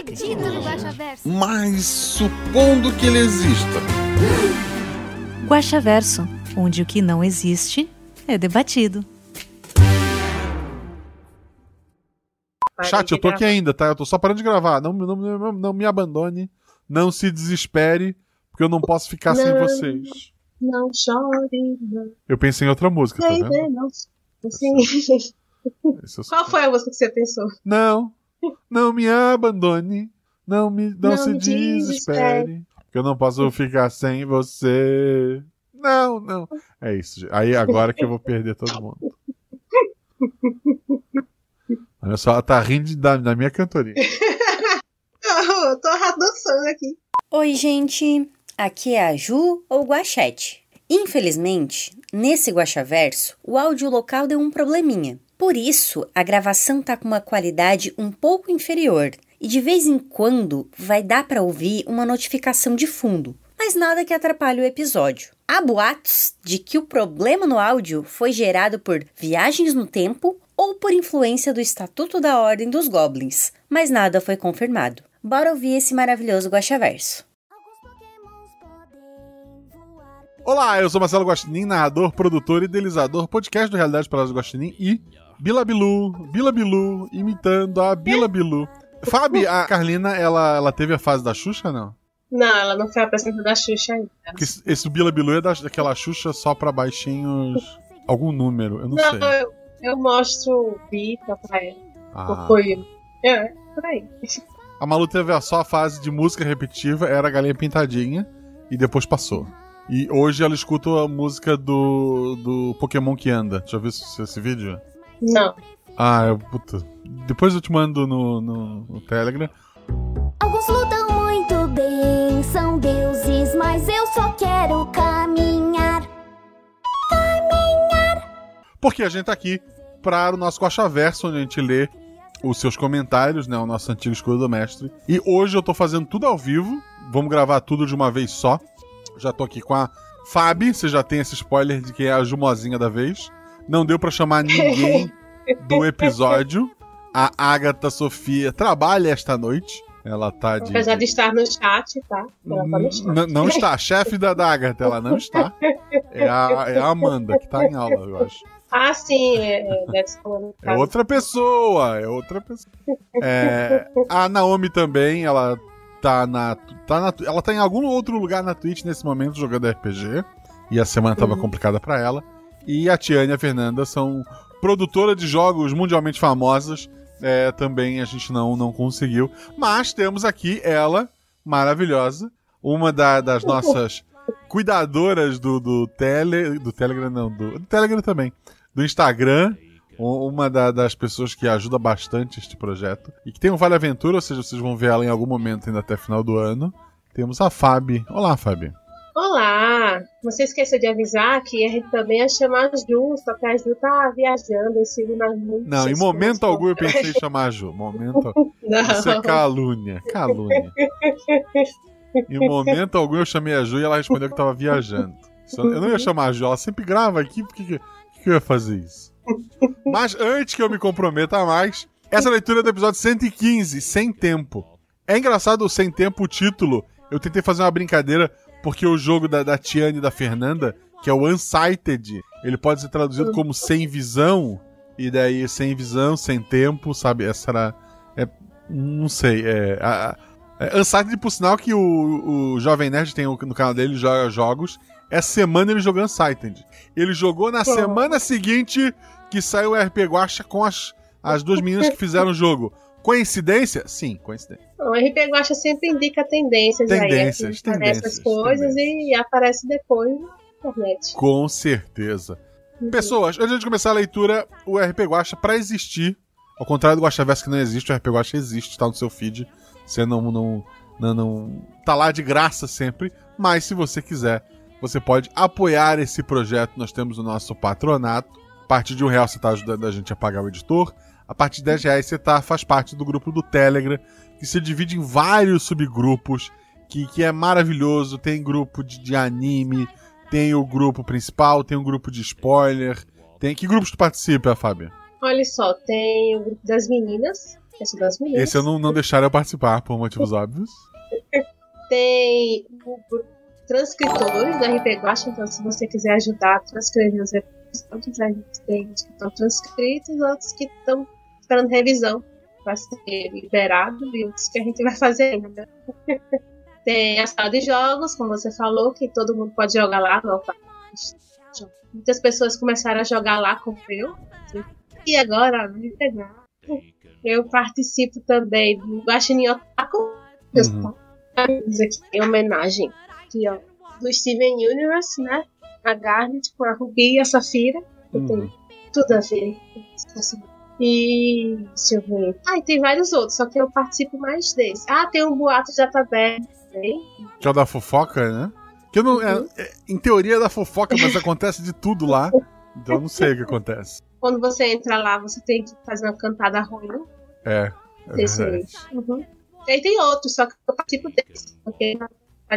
acredito no Guaxaverso. Mas supondo que ele exista. Guaxaverso, onde o que não existe é debatido. Chat, eu tô aqui ainda, tá? Eu tô só parando de gravar. Não, não, não, não me abandone. Não se desespere, porque eu não posso ficar sem Não. vocês. Não chore, não. Eu pensei em outra música, tá vendo? não. Assim. Esse eu- Qual foi a música que você pensou? Não, não me abandone. Não, me, não, Não se desespere. desespere. Porque eu não posso ficar sem você. Não, não. É isso. Aí agora que eu vou perder todo mundo. Olha só, ela tá rindo da, da minha cantoria. eu tô dançando aqui. Oi, gente. Aqui é a Ju ou Guachete. Infelizmente, nesse Guaxaverso, o áudio local deu um probleminha. Por isso, a gravação tá com uma qualidade um pouco inferior e de vez em quando vai dar para ouvir uma notificação de fundo, mas nada que atrapalhe o episódio. Há boatos de que o problema no áudio foi gerado por viagens no tempo ou por influência do Estatuto da Ordem dos Goblins, mas nada foi confirmado. Bora ouvir esse maravilhoso Guaxaverso. Olá, eu sou Marcelo Guaxinim, narrador, produtor e idealizador, podcast do Realidade do Guaxinim e Bila Bilu, Bila Bilu, imitando a Bila Bilu. Fábio, a Carlina, ela, ela teve a fase da Xuxa, não? Não, ela não foi apresentada da Xuxa ainda. Porque esse- esse Bila Bilu é da- daquela Xuxa só pra baixinhos. Algum número, eu não, Não, sei. eu, eu mostro Bita pra ela. Ah. Foi. É, por aí. A Malu teve só a fase de música repetitiva, era a galinha pintadinha, e depois passou. E hoje ela escuta a música do, do Pokémon que anda. Já viu esse, esse vídeo? Não. Ah, eu, puta. Depois eu te mando no, no, no Telegram. Alguns lutam muito bem, são deuses, mas eu só quero caminhar. Porque a gente tá aqui para o nosso Guaxaverso, onde a gente lê os seus comentários, né? O nosso antigo escudo do mestre. E hoje eu tô fazendo tudo ao vivo. Vamos gravar tudo de uma vez só. Já tô aqui com a Fabi. Você já tem esse spoiler de quem é a Jumozinha da vez. Não deu pra chamar ninguém do episódio. A Agatha Sofia trabalha esta noite. Ela tá de. Apesar de estar no chat, tá? Ela tá no chat. N- não está. A chefe da, da Agatha, ela não está. É a, é a Amanda, que tá em aula, eu acho. Ah, sim, é, é, deve ser falando. É outra pessoa, é outra pessoa. É, a Naomi também, ela tá na, tá na. Ela tá em algum outro lugar na Twitch nesse momento jogando RPG. E a semana tava Uhum. complicada pra ela. E a Tiane e a Fernanda são produtora de jogos mundialmente famosas. É, também a gente não, não conseguiu. Mas temos aqui ela, maravilhosa, uma da- das nossas cuidadoras do, do, tele, do Telegram, não, do, do Telegram também, do Instagram, uma da- das pessoas que ajuda bastante este projeto. E que tem um Vale Aventura, ou seja, vocês vão ver ela em algum momento ainda até final do ano. Temos a Fabi. Olá, Fabi. Olá! Se esqueça de avisar que a gente também ia chamar a Ju, só que a Ju tá viajando em cima muito. Não, em momento algum eu pensei em chamar a Ju. Momento. Não. Isso é calúnia. Calúnia. Em momento algum eu chamei a Ju e ela respondeu que tava viajando. Eu não ia chamar a Ju, ela sempre grava aqui, por que, que, eu ia fazer isso? Mas antes que eu me comprometa mais, essa leitura é do episódio 115, Sem Tempo. É engraçado o Sem Tempo, o título. Eu tentei fazer uma brincadeira, porque o jogo da, da Tiane e da Fernanda, que é o Unsighted, ele pode ser traduzido como Sem Visão, e daí Sem Visão, Sem Tempo, sabe? Essa era. É, não sei, é. A, é, Unsighted, por sinal, que o, o Jovem Nerd tem no canal dele, joga jogos. Essa semana ele jogou Unsighted. Ele jogou na Pô. semana seguinte que saiu o RP Guacha com as, as duas meninas que fizeram o jogo. Coincidência? Sim, coincidência. O RP Guacha sempre indica tendências, Tendências, aí. assim, Aparece tendências, as coisas e aparece depois na internet. Com certeza. Pessoas, antes de começar a leitura, o RP Guacha, pra existir, ao contrário do Guacha Verso que não existe, o RP Guacha existe, tá no seu feed. Você não, não, Não, não tá lá de graça sempre, mas se você quiser, você pode apoiar esse projeto. Nós temos o nosso patronato. A partir de um real você está ajudando a gente a pagar o editor. A partir de 10 reais você tá, faz parte do grupo do Telegram, que se divide em vários subgrupos, que, que é maravilhoso. Tem grupo de, de anime, tem o grupo principal, tem o grupo de spoiler. Tem Que grupos tu participa, Fábio? Olha só, tem o grupo das meninas. Esse das meninas. Esse eu não, não deixaram eu participar, por motivos óbvios. Tem o grupo transcritores da RP Guacha, então se você quiser ajudar a transcrever os episódios, a gente tem os que estão transcritos e outros que estão esperando revisão para ser liberado e outros que a gente vai fazer ainda. tem a sala de jogos, como você falou, que todo mundo pode jogar lá. Muitas pessoas começaram a jogar lá como eu. E agora, me pegar. Eu participo também do Guaxinim Otaku. Uhum. Aqui, em homenagem aqui, ó, do Steven Universe, né? A Garnet com a Ruby e a Safira. Uhum. Tem tudo a ver. E deixa eu ver. Ah, e tem vários outros, só que eu participo mais desse. Ah, tem um boato tá também. Que é o da fofoca, né? Que não, é, é, em teoria é da fofoca, mas acontece de tudo lá. Então eu não sei o que acontece. Quando você entra lá, você tem que fazer uma cantada ruim. É. é uhum. E aí tem outros, só que eu participo desse. Porque não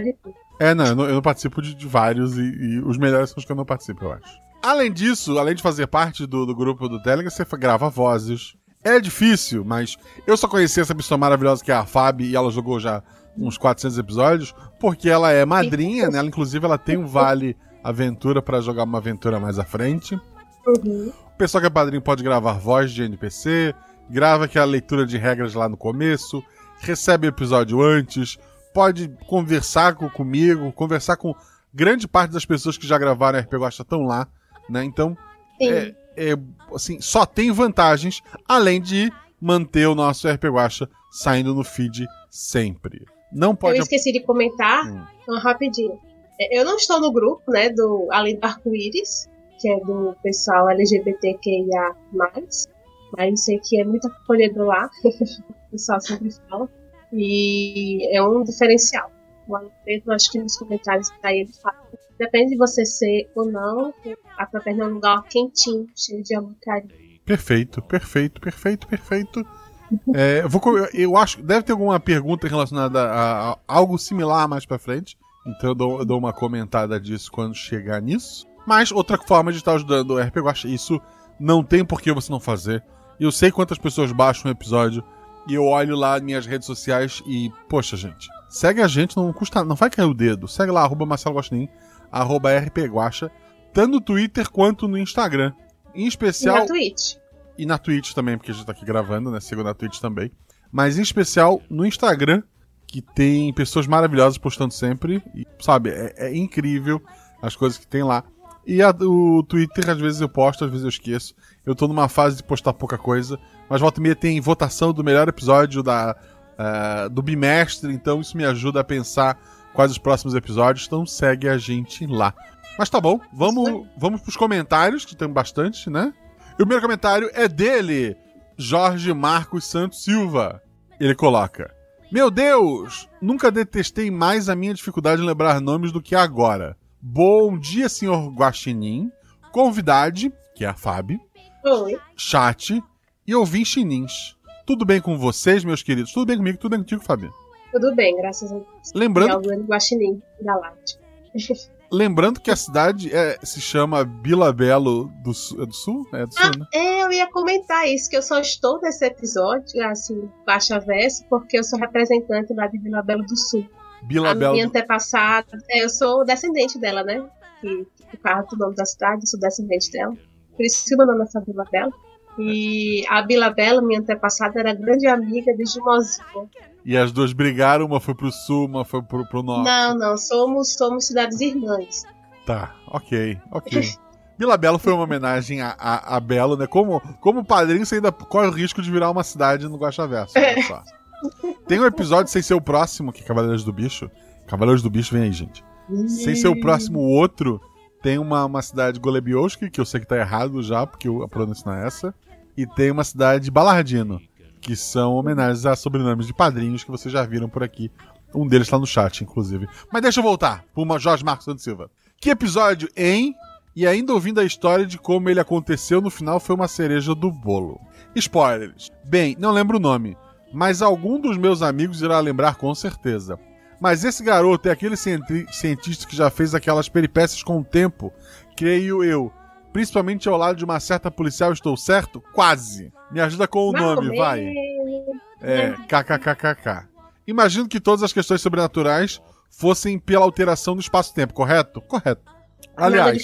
de. É, não, eu não, eu não participo de, de vários e, e, os melhores são os que eu não participo, eu acho. Além disso, além de fazer parte do, do grupo do Telegram, você grava vozes. É difícil, mas eu só conheci essa pessoa maravilhosa que é a Fábio e ela jogou já uns 400 episódios, porque ela é madrinha, né? Ela, inclusive, ela tem um vale aventura para jogar uma aventura mais à frente. Uhum. O pessoal que é padrinho pode gravar voz de NPC, grava aquela leitura de regras lá no começo, recebe o episódio antes, pode conversar com, comigo, conversar com grande parte das pessoas que já gravaram RP Gosta estão lá, né? Então, é, é, assim, só tem vantagens, além de manter o nosso RP Guacha saindo no feed sempre. Não pode. Eu esqueci de comentar, hum. então, rapidinho. É, eu não estou no grupo, né, do Além do Arco-Íris, que é do pessoal LGBTQIA+, mas sei que é muito acolhedor lá, o pessoal sempre fala, e é um diferencial. O Alfredo, acho que nos comentários daí ele fala, depende de você ser ou não, a Taverna é um lugar quentinho, cheio de amor carinho. Perfeito, perfeito, perfeito, perfeito. É, eu, vou, eu acho deve ter alguma pergunta relacionada a, a algo similar mais pra frente. Então eu dou, eu dou, uma comentada disso quando chegar nisso. Mas outra forma de estar ajudando o RP Guacha, isso não tem por que você não fazer. Eu sei quantas pessoas baixam um episódio e eu olho lá minhas redes sociais e, poxa, gente, segue a gente, não custa, não vai cair o dedo. Segue lá, arroba Marcelo Guaxinim, arroba RP Guacha, tanto no Twitter quanto no Instagram. Em especial. E na Twitch. E na Twitch também, porque a gente tá aqui gravando, né? Siga na Twitch também. Mas em especial no Instagram, que tem pessoas maravilhosas postando sempre. E, sabe, é, é incrível as coisas que tem lá. E a, o Twitter, às vezes eu posto, às vezes eu esqueço. Eu tô numa fase de postar pouca coisa. Mas volta e meia tem votação do melhor episódio da, uh, do bimestre, então isso me ajuda a pensar quais os próximos episódios. Então segue a gente lá. Mas tá bom, vamos, vamos pros comentários, que tem bastante, né? E o primeiro comentário é dele, Jorge Marcos Santos Silva. Ele coloca: Meu Deus, nunca detestei mais a minha dificuldade em lembrar nomes do que agora. Bom dia, senhor Guaxinim, convidade, que é a Fábio, Oi. chat e ouvir chinins. Tudo bem com vocês, meus queridos? Tudo bem comigo? Tudo bem contigo, Fábio? Tudo bem, graças a Deus. Lembrando. É o Guaxinim. Lembrando que a cidade é, se chama Vila Belo do Sul. É do Sul? É do Sul, ah, né? É, eu ia comentar isso, que eu só estou nesse episódio, assim, baixa verso, porque eu sou representante lá de Vila Belo do Sul. Vila a minha antepassada, é, eu sou descendente dela, né? Que, que carro do nome da cidade, eu sou descendente dela. Por isso que o meu nome é Vila Belo. E a Bila Bela, minha antepassada, era grande amiga de Jumozinha. E as duas brigaram, uma foi pro sul, uma foi pro, pro norte. Não, não, somos, somos cidades irmãs. Tá, ok, ok. Vila Belo foi uma homenagem a, a, a, Belo, né? Como, como padrinho, você ainda corre o risco de virar uma cidade no Guaxaverso. É. Só. Tem um episódio sem ser o próximo, que é Cavaleiros do Bicho. Cavaleiros do Bicho, vem aí, gente. Sem ser o próximo, o outro, tem uma, uma cidade Golebioski, que eu sei que tá errado já, porque a pronúncia não é essa. E tem uma cidade Balardino, que são homenagens a sobrenomes de padrinhos que vocês já viram por aqui Um deles tá no chat, inclusive. Mas deixa eu voltar pro uma Jorge Marcos Santos Silva. Que episódio, hein? E ainda ouvindo a história de como ele aconteceu, no final foi uma cereja do bolo. Spoilers. Bem, não lembro o nome, mas algum dos meus amigos irá lembrar com certeza. Mas esse garoto é aquele cienti- cientista que já fez aquelas peripécias com o tempo, creio eu. Principalmente ao lado de uma certa policial, estou certo? Quase. Me ajuda com o nome, vai. É, kkkk. Imagino que todas as questões sobrenaturais fossem pela alteração do espaço-tempo, correto? Correto. Aliás,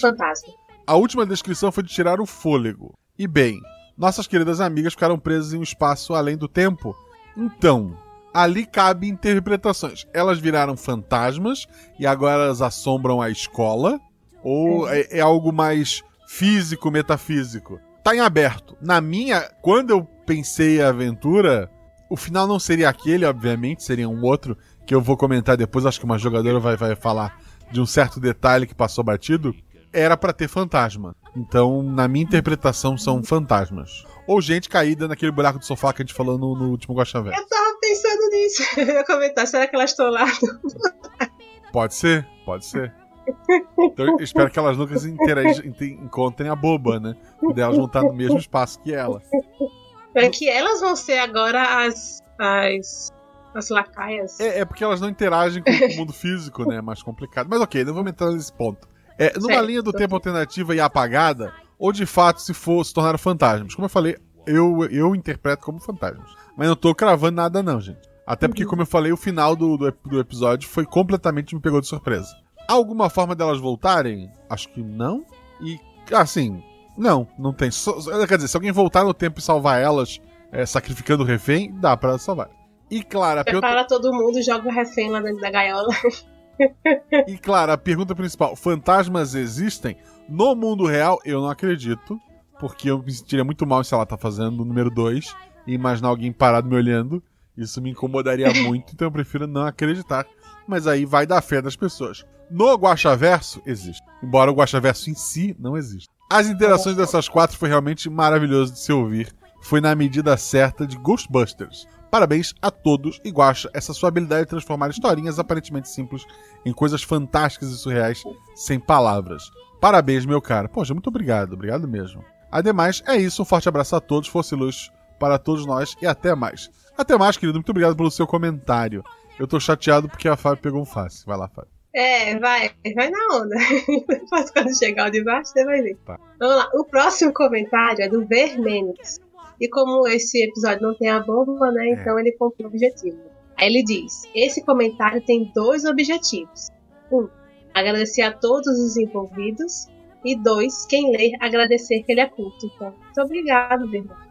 a última descrição foi de tirar o fôlego. E bem, nossas queridas amigas ficaram presas em um espaço além do tempo. Então, ali cabe interpretações. Elas viraram fantasmas e agora elas assombram a escola? Ou é, é algo mais físico, metafísico? Tá em aberto. Na minha, quando eu pensei a aventura, o final não seria aquele, obviamente, seria um outro que eu vou comentar depois. Acho que uma jogadora vai, vai falar de um certo detalhe que passou batido. Era pra ter fantasma. Então, na minha interpretação, são fantasmas. Ou gente caída naquele buraco do sofá que a gente falou no, no último Guaxa. Eu tava pensando nisso. Eu ia comentar, será que elas estão lá? Pode ser, pode ser. Então eu espero que elas nunca se encontrem a boba, né? Porque elas vão estar no mesmo espaço que ela. É que elas vão ser agora as. as. as lacaias. É, é porque elas não interagem com o mundo físico, né? É mais complicado. Mas ok, não vamos entrar nesse ponto. É, numa Certo. linha do tempo alternativa e apagada, ou de fato se for se tornaram fantasmas. Como eu falei, eu, eu interpreto como fantasmas. Mas não tô cravando nada, não, gente. Até porque, como eu falei, o final do, do, do episódio foi completamente me pegou de surpresa. Alguma forma delas voltarem? Acho que não. E, assim, não, não tem. Quer dizer, se alguém voltar no tempo e salvar elas, é, sacrificando o refém, dá pra salvar. E claro, a pergunta- Prepara todo mundo e joga o refém lá dentro da gaiola. E claro, a pergunta principal: fantasmas existem? No mundo real, eu não acredito. Porque eu me sentiria muito mal se ela tá fazendo o número 2 e imaginar alguém parado me olhando. Isso me incomodaria muito, então eu prefiro não acreditar. Mas aí vai da fé das pessoas. No Guaxaverso, existe. Embora o Guaxaverso em si não exista. As interações dessas quatro foi realmente maravilhoso de se ouvir. Foi na medida certa de Ghostbusters. Parabéns a todos e Guaxa, essa sua habilidade de transformar historinhas aparentemente simples em coisas fantásticas e surreais sem palavras. Parabéns, meu cara. Poxa, muito obrigado, obrigado mesmo. Ademais, é isso. Um forte abraço a todos, fosse luz para todos nós e até mais. Até mais, querido. Muito obrigado pelo seu comentário. Eu tô chateado porque a Fábio pegou um fácil. Vai lá, Fábio. É, vai, vai na onda. Depois quando chegar o de baixo, você vai ver. Tá. Vamos lá. O próximo comentário é do Vermenes. E como esse episódio não tem a bomba, né? Então ele cumpre o objetivo. Aí ele diz: Esse comentário tem dois objetivos. Um, agradecer a todos os envolvidos. E dois, quem ler, agradecer que ele é culto. Então, muito obrigado, Vermenes.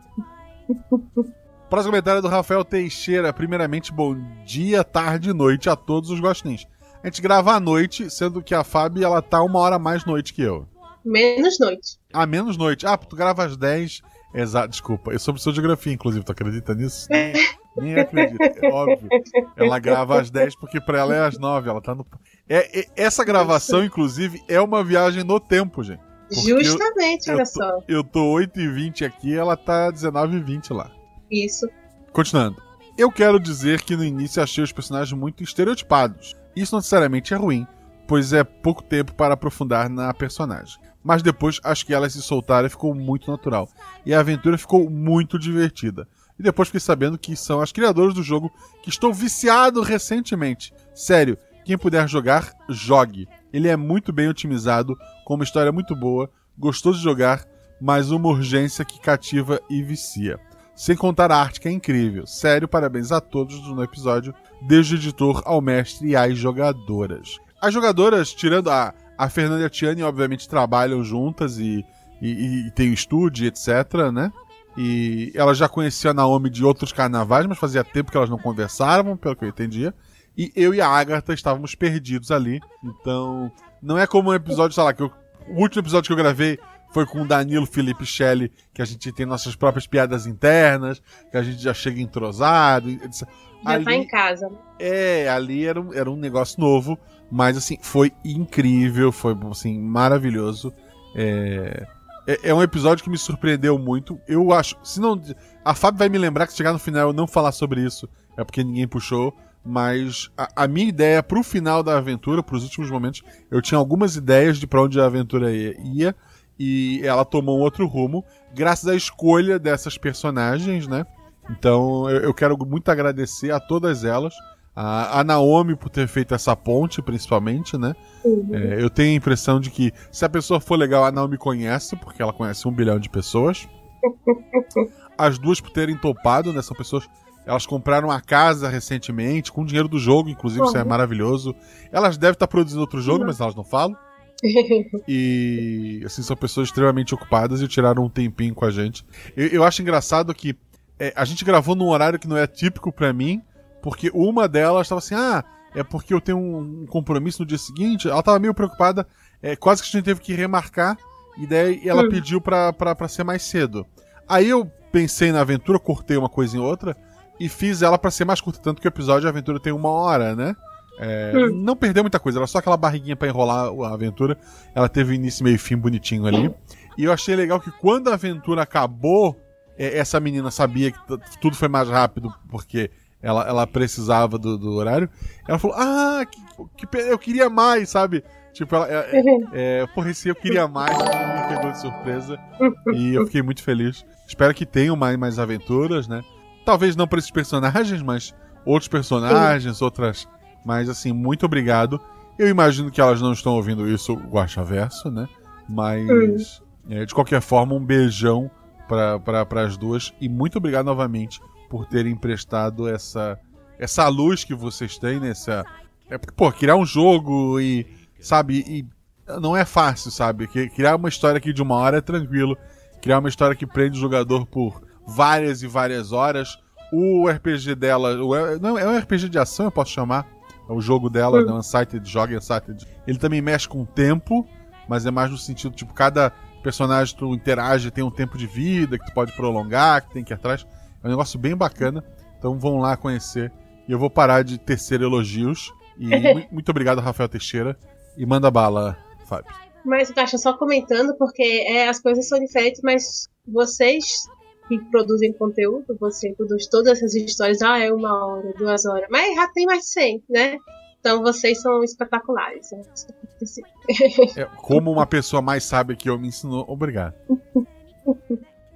Próximo comentário é do Rafael Teixeira. Primeiramente, bom dia, tarde e noite a todos os gostins. A gente grava à noite, sendo que a Fábio ela tá uma hora mais noite que eu. Menos noite. Ah, menos noite. Ah, tu grava às 10. Exato, desculpa. Eu sou professor de geografia, inclusive. Tu acredita nisso? Nem, acredito. É óbvio. Ela grava às 10 porque pra ela é às 9. Ela tá no. É, é- essa gravação, inclusive, é uma viagem no tempo, gente. Eu- Justamente, eu olha tô- só. Eu tô 8h20 aqui ela tá 19h20 lá. Isso. Continuando. Eu quero dizer que no início achei os personagens muito estereotipados. Isso não necessariamente é ruim, pois é pouco tempo para aprofundar na personagem. Mas depois acho que elas se soltaram e ficou muito natural. E a aventura ficou muito divertida. E depois fiquei sabendo que são as criadoras do jogo que estou viciado recentemente. Sério, quem puder jogar, jogue. Ele é muito bem otimizado, com uma história muito boa, gostoso de jogar, mas uma urgência que cativa e vicia. Sem contar a arte que é incrível. Sério, parabéns a todos no episódio, desde o editor ao mestre e às jogadoras. As jogadoras, tirando a, a Fernanda e a Tiane, obviamente trabalham juntas e, e, e tem o estúdio, etc, né? E ela já conhecia a Naomi de outros carnavais, mas fazia tempo que elas não conversavam, pelo que eu entendia. E eu e a Agatha estávamos perdidos ali. Então, não é como um episódio, sei lá, que eu- o último episódio que eu gravei foi com o Danilo, Felipe Shelley, que a gente tem nossas próprias piadas internas, que a gente já chega entrosado. etc. Já tá em casa. né? É, ali era um, era um negócio novo, mas assim, foi incrível, foi assim, maravilhoso. É, é, é um episódio que me surpreendeu muito. Eu acho, se não. A Fábio vai me lembrar que se chegar no final eu não falar sobre isso, é porque ninguém puxou. mas a, a minha ideia pro final da aventura, pros últimos momentos, eu tinha algumas ideias de pra onde a aventura ia e ela tomou um outro rumo, graças à escolha dessas personagens, né? Então eu, eu quero muito agradecer a todas elas. A, a Naomi por ter feito essa ponte, principalmente, né? É, eu tenho a impressão de que se a pessoa for legal, a Naomi conhece, porque ela conhece um bilhão de pessoas. As duas por terem topado, né? São pessoas. Elas compraram a casa recentemente, com dinheiro do jogo, inclusive, isso é Uhum. maravilhoso. Elas devem estar produzindo outro jogo, Uhum. mas elas não falam. E assim, são pessoas extremamente ocupadas e tiraram um tempinho com a gente. Eu, eu acho engraçado que é, a gente gravou num horário que não é típico pra mim, porque uma delas estava assim, ah, é porque eu tenho um, um compromisso no dia seguinte. Ela tava meio preocupada, é, quase que a gente teve que remarcar, e daí ela Hum. pediu pra, pra, pra ser mais cedo. Aí eu pensei na aventura, cortei uma coisa em outra, e fiz ela pra ser mais curta, tanto que o episódio de aventura tem uma hora, né? É, Hum. Não perdeu muita coisa, era só aquela barriguinha pra enrolar a aventura. Ela teve início, meio e fim bonitinho ali. E eu achei legal que quando a aventura acabou, é, essa menina sabia que tudo foi mais rápido porque ela, ela precisava do, do horário. Ela falou: Ah, que, que eu queria mais, sabe? Tipo, ela. É, é, porra, esse eu queria mais, me pegou de surpresa. E eu fiquei muito feliz. Espero que tenham mais, mais aventuras, né? Talvez não para esses personagens, mas outros personagens, outras. Mas assim, muito obrigado. Eu imagino que elas não estão ouvindo isso, Guaxa Verso, né? Mas. é, de qualquer forma, um beijão para as duas. E muito obrigado novamente por terem emprestado essa, essa luz que vocês têm nessa. É porque, pô, criar um jogo e. Sabe? E não é fácil, sabe? Que- Criar uma história aqui de uma hora é tranquilo. Criar uma história que prende o jogador por várias e várias horas. O RPG dela. o- não, é um RPG de ação, eu posso chamar. É o jogo dela, Hum. né? Unsighted, joga Unsighted. Ele também mexe com o tempo, mas é mais no sentido, tipo, cada personagem que tu interage tem um tempo de vida que tu pode prolongar, que tem que ir atrás. É um negócio bem bacana. Então vão lá conhecer. E eu vou parar de tecer elogios. E mu- muito obrigado, Rafael Teixeira. E manda bala, Fábio. Mas, Caixa, só comentando, porque é, as coisas são diferentes, mas vocês que produzem conteúdo, você produz todas essas histórias, ah, é uma hora, duas horas, mas já tem mais de 100, né? Então vocês são espetaculares. né? É, como uma pessoa mais sábia que eu me ensinou, obrigado.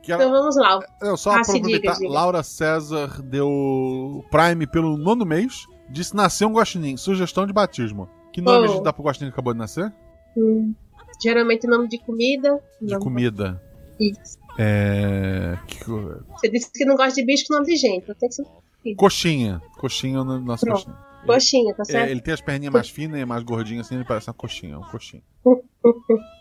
Ela- Então vamos lá. Não, só Ah, diga, aproveitar, diga. Laura César deu Prime pelo nono mês. Disse nasceu um guaxinim. Sugestão de batismo. Que nome Oh. a gente dá pro guaxinim que acabou de nascer? Hum, geralmente nome de comida. De nome- comida. Isso. É... Você disse que não gosta de bicho com nome de gente, então tem que ser Coxinha. Coxinha é o nosso Pronto. coxinha. coxinha, tá É, certo? ele tem as perninhas mais finas e mais gordinhas assim, ele parece uma coxinha. Um coxinha.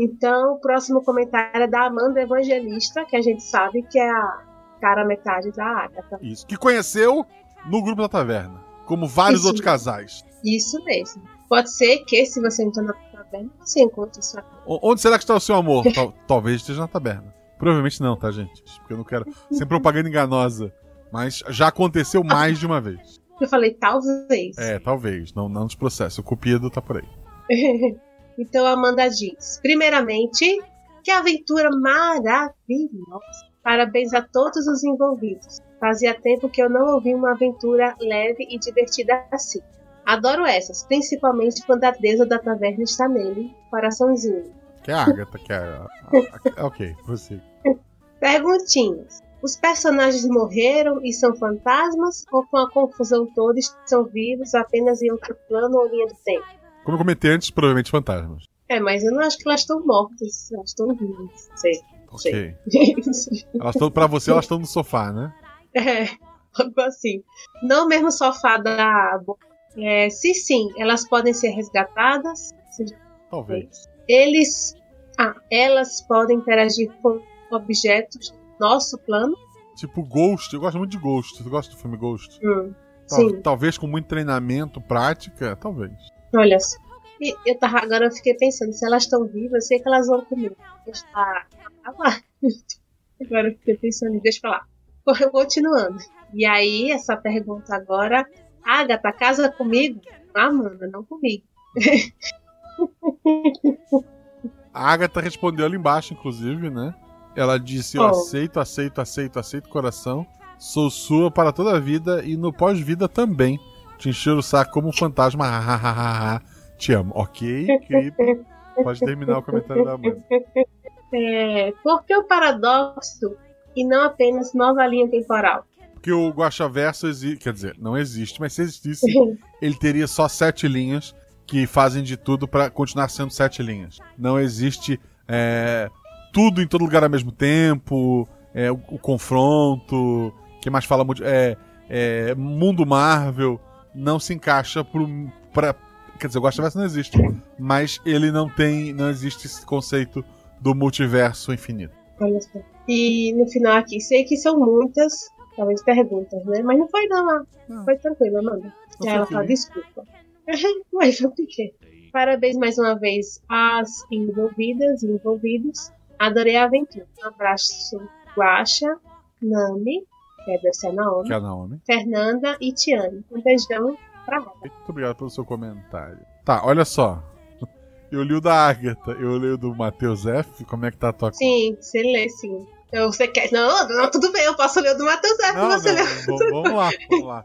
Então, o próximo comentário é da Amanda Evangelista, que a gente sabe que é a cara metade da Agatha. Isso. Que conheceu no grupo da taverna. Como vários Isso. outros casais. Isso mesmo. Pode ser que, se você entrar na taverna, você encontre sua O- Onde será que está o seu amor? Tal- talvez esteja na taberna. Provavelmente não, tá, gente? Porque eu não quero. Sem propaganda enganosa. Mas já aconteceu mais de uma vez. Eu falei, talvez. É, talvez. Não, não nos processos. O cupido tá por aí. então a Amanda diz: primeiramente, que aventura maravilhosa. Parabéns a todos os envolvidos. Fazia tempo que eu não ouvi uma aventura leve e divertida assim. Adoro essas, principalmente quando a deusa da taverna está nele, coraçãozinho. Que é a Agatha, que é. a- a- a- ok, prossiga. Perguntinhas. Os personagens morreram e são fantasmas? Ou com a confusão toda estão vivos apenas em outro plano ou linha do tempo? Como eu comentei antes, provavelmente fantasmas. É, mas eu não acho que elas estão mortas, elas estão vivas. Sei. Ok. Elas estão, pra você, elas estão no sofá, né? É, algo assim. Não mesmo sofá da. É, se sim, elas podem ser resgatadas. Se- Talvez. Eles. Ah, elas podem interagir com objetos do nosso plano. Tipo Ghost, eu gosto muito de Ghost. Tu gosta do filme Ghost? Hum, Tal- sim, Talvez com muito treinamento, prática, talvez. olha só. E eu tava, agora eu fiquei pensando, se elas estão vivas, eu sei que elas vão comer. Ah, lá. Agora eu fiquei pensando, deixa pra lá. Continuando. E aí, essa pergunta agora. Agatha, casa comigo? Ah, mano, não comigo. A Agatha respondeu ali embaixo, inclusive, né? Ela disse: Eu Oh. aceito, aceito, aceito, aceito, coração. Sou sua para toda a vida e no pós-vida também. Te encher o saco como um fantasma. Te amo. Ok, creepy. Pode terminar o comentário da Amanda. É, por que o paradoxo e não apenas nova linha temporal? Porque o Guaxaverso existe. Quer dizer, não existe, mas se existisse, ele teria só sete linhas que fazem de tudo para continuar sendo sete linhas. Não existe é, tudo em todo lugar ao mesmo tempo, é, o, o confronto, que mais fala muito. É, é, mundo Marvel não se encaixa pro, pra. Quer dizer, o Guaxaverso não existe, mas ele não tem. Não existe esse conceito do multiverso infinito. Olha só. E no final aqui, sei que são muitas, talvez perguntas, né? Mas não foi não, Não. foi tranquilo, Amanda. Não Aí ela fala, desculpa. Ué, foi por quê? Parabéns mais uma vez às envolvidas e envolvidos. Adorei a aventura. Um abraço, Guaxa, Nami, que deve ser a Naomi, Que é a Naomi. Fernanda e Tiane. Um beijão pra ela. Muito obrigado pelo seu comentário. Tá, olha só. Eu li o da Agatha, eu li o do Matheus F. Como é que tá a tua? Sim, você lê, sim. Então, você quer. Não, não, tudo bem, eu posso ler o do Matheus F. Não, você v- vamos lá, vamos lá.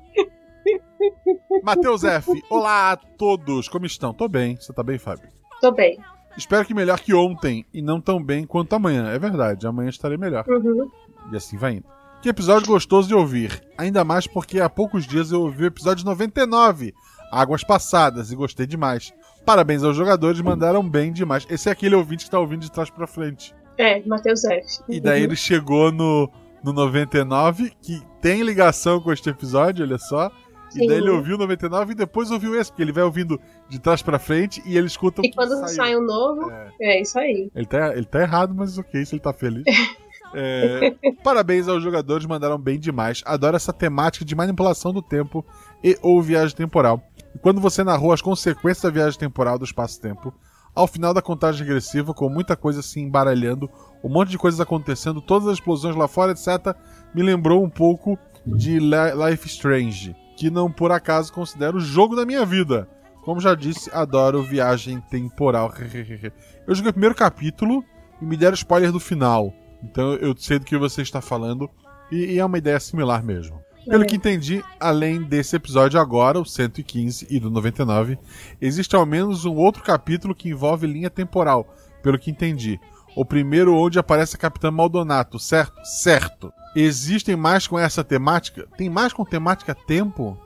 Matheus F. Olá a todos, como estão? Tô bem, você tá bem, Fábio? Tô bem. Espero que melhor que ontem e não tão bem quanto amanhã. É verdade, amanhã estarei melhor. Uhum. E assim vai indo. Que episódio gostoso de ouvir. Ainda mais porque há poucos dias eu ouvi o episódio 99, Águas Passadas, e gostei demais. Parabéns aos jogadores, mandaram bem demais. Esse é aquele ouvinte que tá ouvindo de trás pra frente. É, Matheus F. E daí ele chegou no, no 99, que tem ligação com este episódio, olha só. E Sim. daí ele ouviu o 99 e depois ouviu esse, porque ele vai ouvindo de trás pra frente e ele escuta o E quando saiu. sai um novo, É. é isso aí. Ele tá, ele tá errado, mas ok, se ele tá feliz. É, parabéns aos jogadores, mandaram bem demais. Adoro essa temática de manipulação do tempo e ou viagem temporal. E quando você narrou as consequências da viagem temporal do espaço-tempo, ao final da contagem regressiva, com muita coisa se embaralhando, um monte de coisas acontecendo, todas as explosões lá fora, etc., me lembrou um pouco de Li- Life Strange, que não por acaso considero o jogo da minha vida. Como já disse, adoro viagem temporal. Eu joguei o primeiro capítulo e me deram spoiler do final. Então eu sei do que você está falando. E, e é uma ideia similar mesmo. Pelo que entendi, além desse episódio agora, o 115 e do 99, existe ao menos um outro capítulo que envolve linha temporal, pelo que entendi. O primeiro onde aparece a Capitã Maldonato, certo? Certo. Existem mais com essa temática? Tem mais com temática tempo?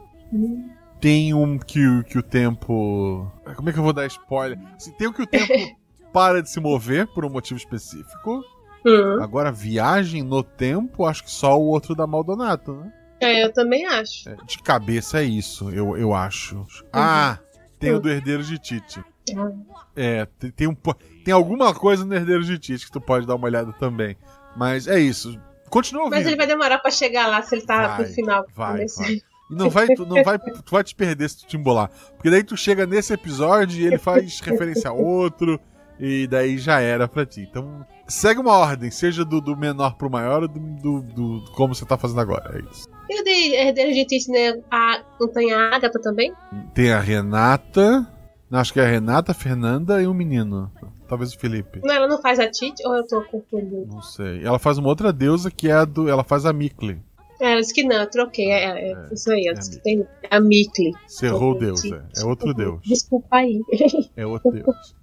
Tem um que, o- que o tempo. Como é que eu vou dar spoiler? Assim, tem um que o tempo para de se mover por um motivo específico. Hum. Agora, viagem no tempo, acho que só o outro da Maldonato, né? É, eu também acho. É, De cabeça é isso, eu, eu acho. Ah, tem o do Herdeiro de Tite. Ah, É, tem, tem, um, tem alguma coisa no Herdeiro de Tite que tu pode dar uma olhada também. Mas é isso. Continua ouvindo. Mas ele vai demorar pra chegar lá se ele tá Vai, pro final. vai, vai. E não vai, tu, não vai, tu vai te perder se tu te embolar. Porque daí tu chega nesse episódio e ele faz referência a outro, e daí já era pra ti. Então, segue uma ordem, seja do, do menor pro maior ou do, do, do- como você tá fazendo agora. É isso. E o de Herdeiro de Tite, né? A, não tem a Agatha também? Tem a Renata. Acho que é a Renata, a Fernanda e um menino. Talvez o Felipe. Não, ela não faz a Tite ou eu tô confundindo? Não sei. Ela faz uma outra deusa que é a do. Ela faz a Mikli. É, ela disse que não, eu troquei. É, é, É, isso aí, é ela a disse que tem a Mikli. Cerrou o deus, é. É outro deus. Desculpa aí. É outro deus.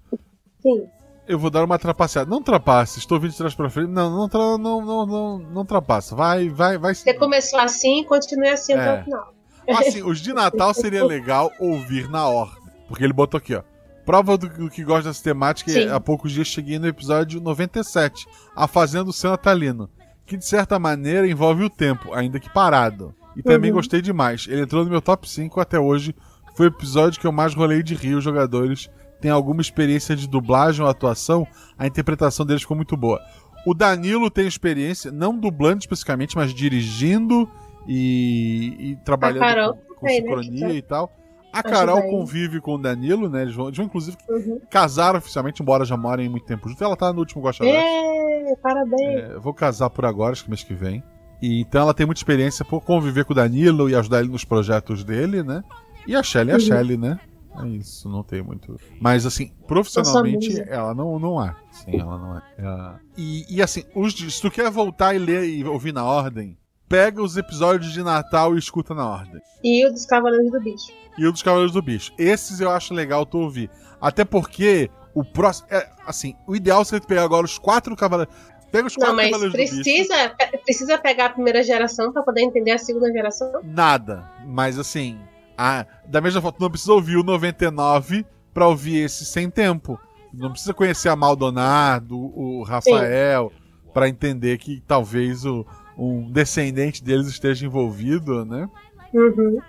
Sim. Eu vou dar uma trapaceada. Não trapace, estou vindo de trás pra frente. Não, não, tra- não, não, não, não trapassa. Vai, vai, vai. Você começou assim, continue assim até É. o final. Assim, os de Natal seria legal ouvir na ordem. Porque ele botou aqui, ó. Prova do, do que gosta dessa temática. Sim. Há poucos dias cheguei no episódio 97, A Fazenda do Seu Natalino. Que de certa maneira envolve o tempo, ainda que parado. E também Uhum. gostei demais. Ele entrou no meu top 5 até hoje. Foi o episódio que eu mais rolei de rir. Os jogadores têm alguma experiência de dublagem ou atuação. A interpretação deles ficou muito boa. O Danilo tem experiência, não dublando especificamente, mas dirigindo e, e trabalhando A Carol com, com né, sincronia tá- e tal. A Carol convive com o Danilo, né? Eles vão, eles vão inclusive Uhum. casar oficialmente, embora já morem muito tempo juntos. Ela tá no último Gosta. É, parabéns. É, vou casar por agora, acho que mês que vem. E, então ela tem muita experiência por conviver com o Danilo e ajudar ele nos projetos dele, né? E a Shelly é a Uhum. Shelly, né? É isso, não tem muito. Mas assim, profissionalmente, ela não, não é. Sim, ela não é. É, E, e assim, os, se tu quer voltar e ler e ouvir na ordem, pega os episódios de Natal e escuta na ordem. E o dos Cavaleiros do Bicho. E o dos Cavaleiros do Bicho. Esses eu acho legal tu ouvir. Até porque o próximo. É, assim, o ideal seria tu pegar agora os quatro Cavaleiros. Pega os quatro Não, mas Cavaleiros do Bicho. precisa, pe- precisa pegar a primeira geração pra poder entender a segunda geração? Nada. Mas assim, a- da mesma forma, tu não precisa ouvir o 99 pra ouvir esse sem tempo. Não precisa conhecer a Maldonado, o Rafael, pra entender que talvez o, um descendente deles esteja envolvido, né? Uhum.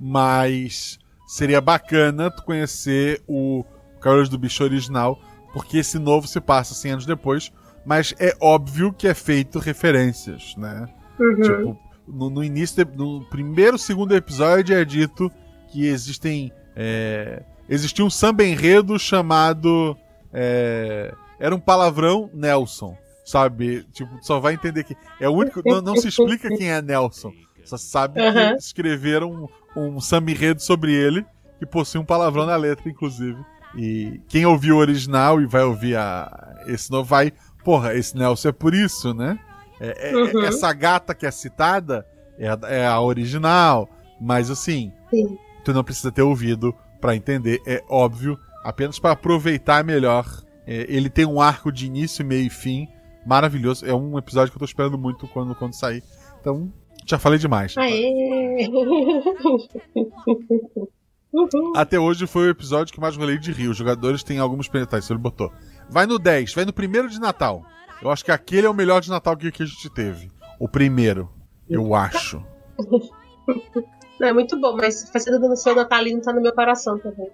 Mas seria bacana tu conhecer o Cavaleiros do Bicho original, porque esse novo se passa 100 anos depois, mas é óbvio que é feito referências, né? Uhum. Tipo, no, no início, de- no primeiro, segundo episódio é dito que existem. É, existia um samba enredo chamado. é, era um palavrão Nelson, sabe? Tipo, só vai entender que. É o único. Não, não se explica quem é Nelson. Só sabe que Aham. escreveram um, um samba enredo sobre ele, que possui um palavrão na letra, inclusive. E quem ouviu o original e vai ouvir a, esse novo vai. Porra, esse Nelson é por isso, né? É- é- Uhum. Essa gata que é citada é a, é a original, mas assim, Sim. tu não precisa ter ouvido pra entender, é óbvio, apenas pra aproveitar melhor. É, ele tem um arco de início, meio e fim maravilhoso. É um episódio que eu tô esperando muito quando, quando sair. Então, já falei demais. Aê! Até hoje foi o episódio que mais rolei de rir. Os jogadores têm alguns penetrais, ele botou. Vai no 10, vai no primeiro de Natal. Eu acho que aquele é o melhor de Natal que, a gente teve. O primeiro, eu acho. Não, é muito bom, mas fazendo do seu natalino tá no meu coração também.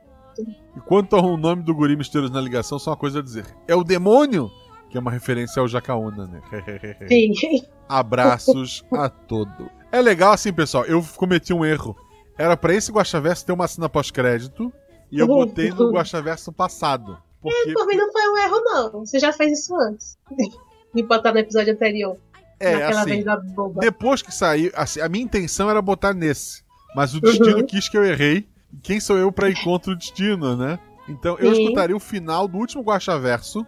E quanto ao nome do guri misterioso na ligação, só uma coisa a dizer. É o demônio? Que é uma referência ao Jacaúna, né? Sim. Abraços a todo. É legal assim, pessoal. Eu cometi um erro. Era pra esse Guaxaverso ter uma cena pós-crédito e eu botei no Guaxaverso passado. Porque Por mim não foi um erro, não. Você já fez isso antes. Me botar no episódio anterior. é naquela assim. vez da boba. Depois que saiu, assim, a minha intenção era botar nesse. Mas o destino Uhum. quis que eu errei. Quem sou eu pra ir contra o destino, né? Então eu Sim. escutaria o final do último Guaxaverso.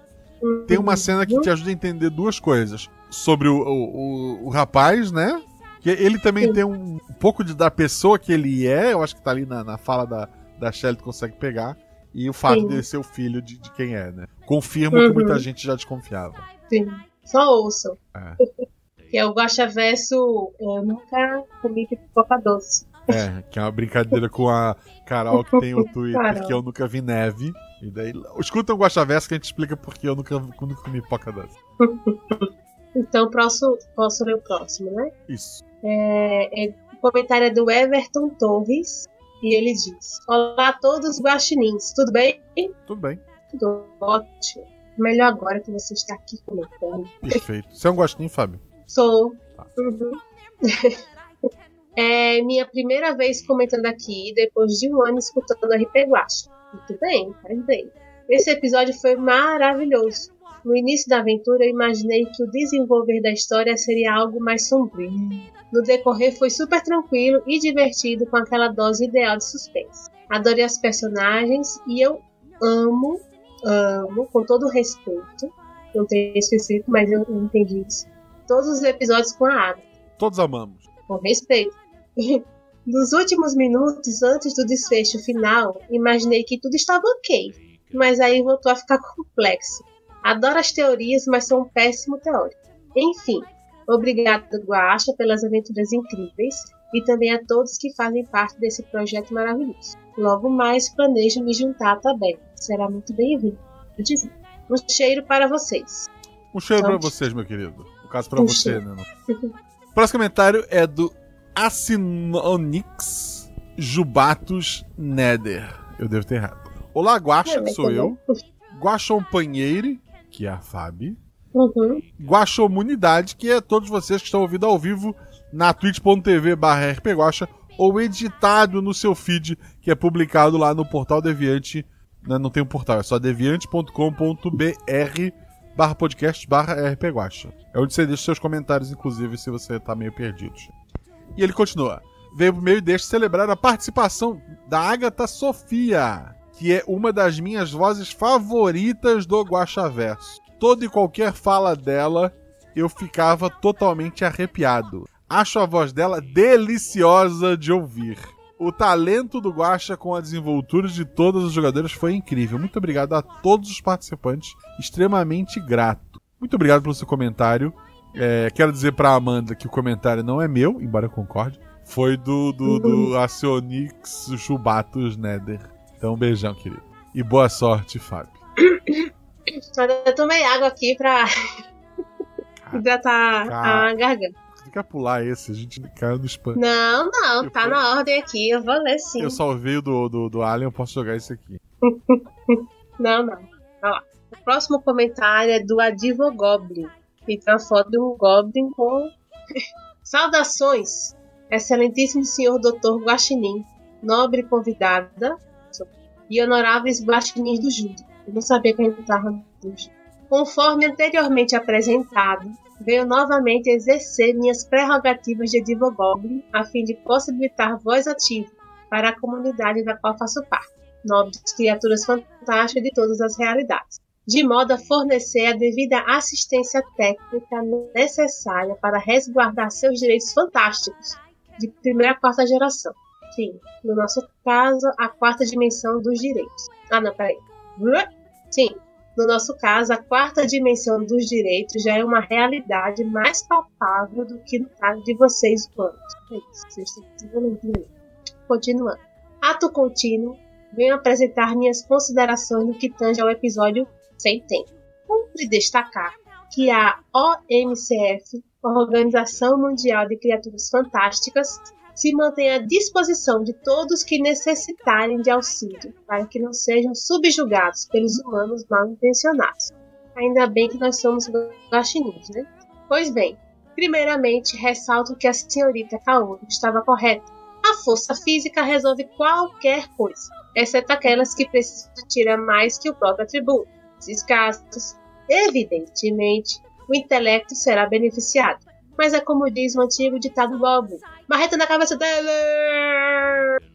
Tem uma cena que te ajuda a entender duas coisas. Sobre o, o, o- o rapaz, né? Que ele também tem um, pouco de, da pessoa que ele é. Eu acho que tá ali na, na fala da, da Shelly, tu consegue pegar. E o fato Sim. dele ser o filho de, de quem é, né? Confirma que Uhum. muita gente já desconfiava. Sim. Só ouçam. É. Que é o Guaxa Verso. Eu nunca comi pipoca doce. É, que é uma brincadeira com a Carol que tem o Twitter Carol. que eu nunca vi neve. E daí. Escuta o Guaxaverso que a gente explica porque eu nunca, nunca comi pipoca dessa. Então, posso, posso ler o próximo, né? Isso. É, é, o comentário é do Everton Torres. E ele diz: Olá a todos, guaxinins. Tudo bem? Tudo bem. Tudo ótimo. Melhor agora que você está aqui comentando. Perfeito. Você é um gostinho, Fábio? Sou. Uhum. é minha primeira vez comentando aqui, depois de um ano escutando o RP Guacha. Muito bem, bem. Esse episódio foi maravilhoso. No início da aventura, eu imaginei que o desenvolver da história seria algo mais sombrio. No decorrer, foi super tranquilo e divertido com aquela dose ideal de suspense. Adorei as personagens e eu amo, amo, com todo respeito, não tem específico, mas eu eu entendi isso, todos os episódios com a Ada, Todos amamos. com respeito. Nos últimos minutos, antes do desfecho final, imaginei que tudo estava ok, mas aí voltou a ficar complexo. Adoro as teorias, mas sou um péssimo teórico. Enfim, obrigada, Guacha, pelas aventuras incríveis e também a todos que fazem parte desse projeto maravilhoso. Logo mais, planejo me juntar tabela. Será muito bem-vindo. Um cheiro para vocês. Um cheiro Então, vocês, meu querido. No caso, pra um você, cheiro. né? Próximo comentário é do Asinonix Jubatus Neder. Eu devo ter errado. Olá, Guaxa, É, sou eu. Guaxompanheire, que é a Fabi. Uhum. Guaxomunidade, que é todos vocês que estão ouvindo ao vivo na twitch.tv barra rpguacha ou editado no seu feed, que é publicado lá no Portal Deviante. Né, não tem um portal, é só deviante.com.br barra podcast barra rpguacha. É onde você deixa seus comentários, inclusive, se você tá meio perdido. E ele continua. Veio pro meio e deixa celebrar a participação da Agatha Sofia, que é uma das minhas vozes favoritas do Guaxaverso. Toda e qualquer fala dela, eu ficava totalmente arrepiado. Acho a voz dela deliciosa de ouvir. O talento do Guaxa com a desenvoltura de todos os jogadores foi incrível. Muito obrigado a todos os participantes. Extremamente grato. Muito obrigado pelo seu comentário. É, quero dizer pra Amanda que o comentário não é meu, embora eu concorde. Foi do, do, do Acionix Chubatos Nether. Então, um beijão, querido. E boa sorte, Fábio. Eu tomei água aqui pra hidratar Cara. a garganta. Fica pular esse, a gente caiu no spam. Não, não, Eu tá fui- na ordem aqui, eu vou ler sim. Eu salvei o do, do, do Alien, eu posso jogar esse aqui. Não, não. O próximo comentário é do Adivogoblin. E tem uma foto de um Goblin com. Saudações, excelentíssimo senhor Dr. Guaxinim, nobre convidada e honoráveis guaxinins do Júlio. Eu não sabia que a gente estava no Júlio. Conforme anteriormente apresentado, venho novamente exercer minhas prerrogativas de Adivogoblin a fim de possibilitar voz ativa para a comunidade da qual faço parte nobres criaturas fantásticas de todas as realidades, de modo a fornecer a devida assistência técnica necessária para resguardar seus direitos fantásticos de primeira a quarta geração. Sim, no nosso caso, a quarta dimensão dos direitos. Ah, não, peraí. Sim, no nosso caso, a quarta dimensão dos direitos já é uma realidade mais palpável do que no caso de vocês humanos. É isso, vocês estão. Continuando. Ato contínuo venho apresentar minhas considerações no que tange ao episódio Sem Tempo. Cumpre destacar que a OMCF, Organização Mundial de Criaturas Fantásticas, se mantém à disposição de todos que necessitarem de auxílio, para que não sejam subjugados pelos humanos mal intencionados. Ainda bem que nós somos guaxinins, né? Pois bem, primeiramente ressalto que a senhorita Kaoru estava correta. A força física resolve qualquer coisa exceto aquelas que precisam tirar mais que o próprio atributo. Nesses casos, evidentemente, o intelecto será beneficiado. Mas é como diz o antigo ditado Goblin: marreta na cabeça dele!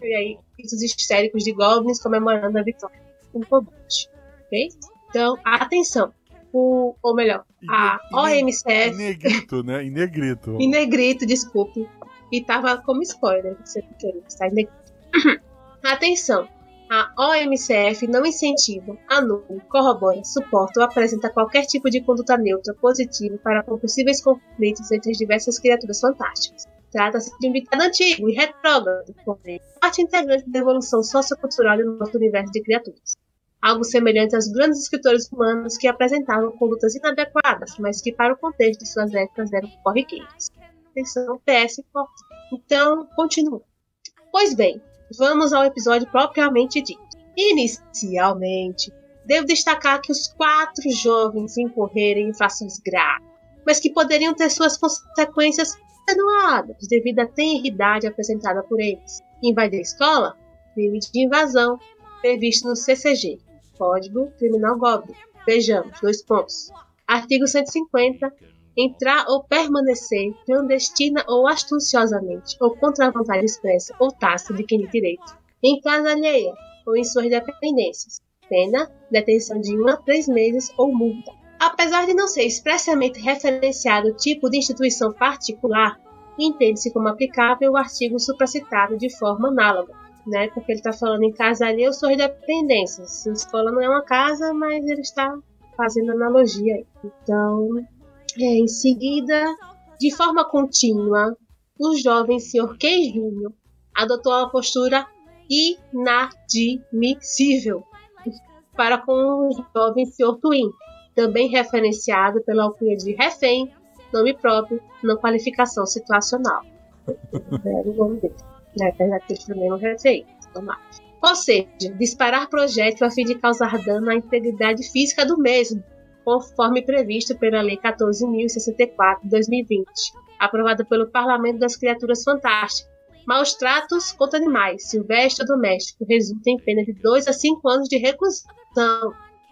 E aí, risos histéricos de Goblins comemorando a vitória o combate. Ok? Então, atenção! O, ou melhor, a Em OMCF, negrito, né? Em negrito. em negrito, desculpe, e tava como spoiler, você queria estar em negrito. Atenção! A OMCF não incentiva, anula, corrobora, suporta ou apresenta qualquer tipo de conduta neutra positiva para possíveis conflitos entre as diversas criaturas fantásticas. Trata-se de um ditado antigo e retrógrado, porém, parte integrante da evolução sociocultural do nosso universo de criaturas. Algo semelhante aos grandes escritores humanos que apresentavam condutas inadequadas, mas que para o contexto de suas épocas eram corriqueiras. Atenção, PS forte. Então, continua. Pois bem, vamos ao episódio propriamente dito. Inicialmente, devo destacar que os quatro jovens incorreram em infrações graves, mas que poderiam ter suas consequências atenuadas devido à tenridade apresentada por eles. Invadir a escola? Crime de invasão, previsto no CCG, Código Criminal Goblin. Vejamos, dois pontos. Artigo 150 entrar ou permanecer clandestina ou astuciosamente, ou contra a vontade expressa ou tácita de quem tem direito, em casa alheia ou em suas dependências. Pena, detenção de 1 a 3 meses ou multa. Apesar de não ser expressamente referenciado o tipo de instituição particular, entende-se como aplicável o artigo supracitado de forma análoga, né? Porque ele está falando em casa alheia ou suas dependências. A escola não é uma casa, mas ele está fazendo analogia. Então, é, em seguida, de forma contínua, o jovem Sr. Kei Júnior adotou uma postura inadmissível para com o jovem Sr. Twin, também referenciado pela alcunha de refém, nome próprio, não qualificação situacional. Era o nome dele. Apesar que ele também não refém. Ou seja, disparar projétil a fim de causar dano à integridade física do mesmo, conforme previsto pela Lei 14.064 de 2020, aprovada pelo Parlamento das Criaturas Fantásticas. Maus tratos contra animais, silvestre ou doméstico, resultam em pena de 2 a 5 anos de reclusão.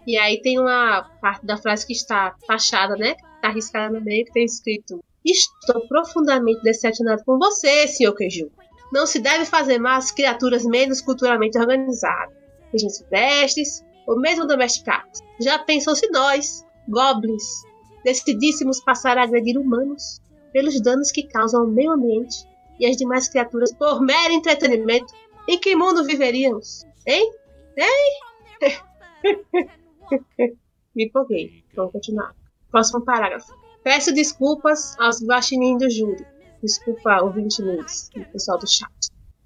E aí tem uma parte da frase que está fachada, né? Está arriscada no meio, que tem escrito: Estou profundamente decepcionado com você, Sr. Keiju. Não se deve fazer mal às criaturas menos culturalmente organizadas, sejam silvestres ou mesmo domesticados. Já pensou se nós, goblins, decidíssemos passar a agredir humanos? pelos danos que causam ao meio ambiente e às demais criaturas por mero entretenimento, em que mundo viveríamos? Hein? Hein? Me empolguei. Vamos continuar. Próximo parágrafo. Peço desculpas aos guaxinins do júri. Desculpa, ouvinte Nunes, o pessoal do chat.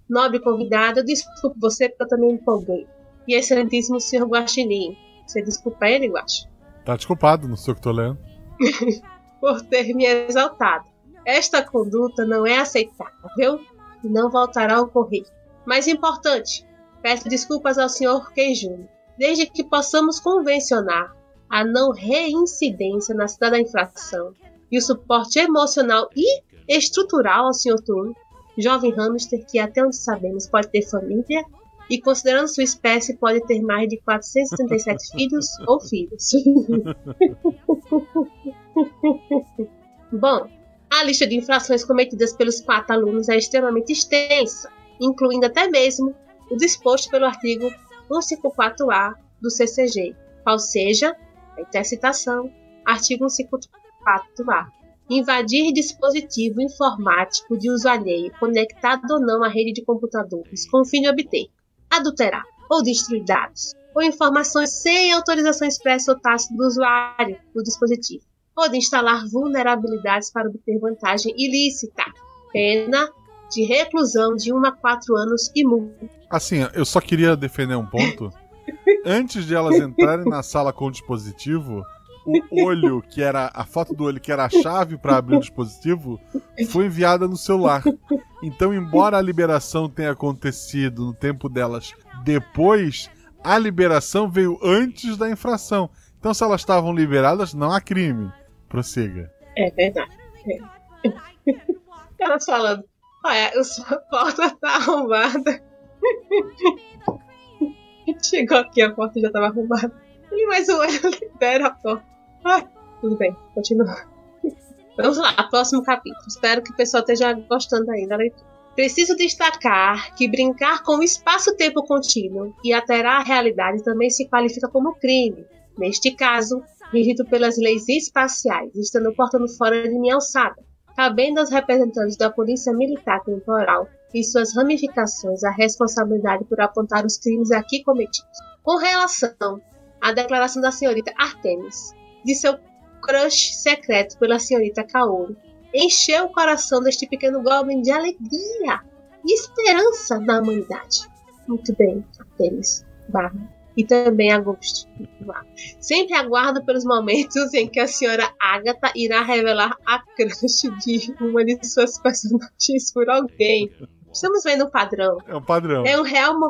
Nobre convidado, desculpe você porque eu também me empolguei. E excelentíssimo senhor Guaxinim. Você desculpa ele, Guax? Tá desculpado, não sei o que tô lendo. Por ter me exaltado. Esta conduta não é aceitável e não voltará a ocorrer. Mais importante, peço desculpas ao senhor Queijuno. Desde que possamos convencionar a não reincidência na cidade da infração e o suporte emocional e estrutural ao senhor Turno, jovem hamster que, até onde sabemos, pode ter família e, considerando sua espécie, pode ter mais de 477 filhos ou filhas. Bom, a lista de infrações cometidas pelos quatro alunos é extremamente extensa, incluindo até mesmo o disposto pelo artigo 154A do CCG, qual seja, até citação, artigo 154A, invadir dispositivo informático de uso alheio, conectado ou não à rede de computadores, com o fim de obter, adulterar ou destruir dados ou informações sem autorização expressa ou tácita do usuário do dispositivo, ou de instalar vulnerabilidades para obter vantagem ilícita. Pena de reclusão de 1 a 4 anos e multa. Assim, eu só queria defender um ponto. Antes de elas entrarem na sala com o dispositivo, o olho, que era a foto do olho, que era a chave para abrir o dispositivo, foi enviada no celular. Então, embora a liberação tenha acontecido no tempo delas depois, a liberação veio antes da infração. Então, se elas estavam liberadas, não há crime. Prossiga. É verdade. É. Elas falando, olha, sua porta tá arrombada. Chegou aqui, a porta já tava arrombada. Ele mais o olho libera a porta. Ah, tudo bem, continua. Vamos lá, próximo capítulo. Espero que o pessoal esteja gostando aí da leitura. Preciso destacar que brincar com o espaço-tempo contínuo e alterar a realidade também se qualifica como crime. Neste caso, regido pelas leis espaciais, estando portando fora de minha alçada, cabendo aos representantes da Polícia Militar Temporal e suas ramificações a responsabilidade por apontar os crimes aqui cometidos. Com relação à declaração da senhorita Artemis, de seu crush secreto pela senhorita Kaoru, encheu o coração deste pequeno Goblin de alegria e esperança na humanidade. Muito bem, Artemis, barra. E também Agosto. Sempre aguardo pelos momentos em que a senhora Agatha irá revelar a crush de uma de suas personagens por alguém. Estamos vendo um padrão. É um padrão. É um real.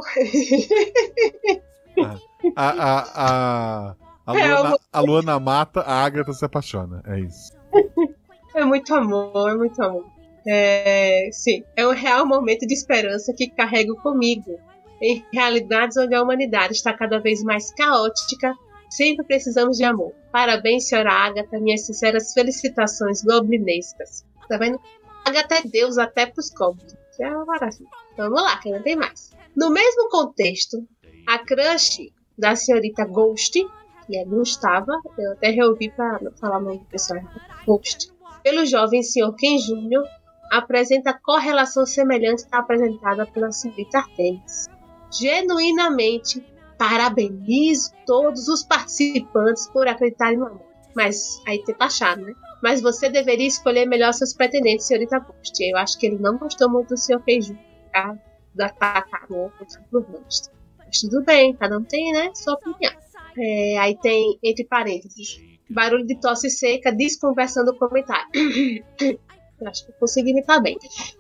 a, a, a, a, Luana, a Luana mata, a Agatha se apaixona. É isso. É muito amor, é muito amor. É, sim, é um real momento de esperança que carrego comigo. Em realidades onde a humanidade está cada vez mais caótica, sempre precisamos de amor. Parabéns, senhora Agatha, minhas sinceras felicitações goblinescas. Tá vendo? Agatha é Deus até pros goblins. É uma maravilha. Vamos lá, que não tem mais. No mesmo contexto, a crush da senhorita Ghost, que é Gustava, eu até reouvi para falar o nome do pessoal, Ghost, pelo jovem senhor Ken Jr., apresenta correlação semelhante à apresentada pela senhorita Artemis. Genuinamente, parabenizo todos os participantes por acreditarem no amor. Mas aí tem taxado, né? Mas você deveria escolher melhor seus pretendentes, senhorita Ghost. Eu acho que ele não gostou muito do senhor Ken Jr., tá? Do atacar o outro pro Mas tudo bem, cada um tem, né? Sua opinião. É, aí tem, entre parênteses, barulho de tosse seca, desconversando o comentário. Acho que consegui imitar bem.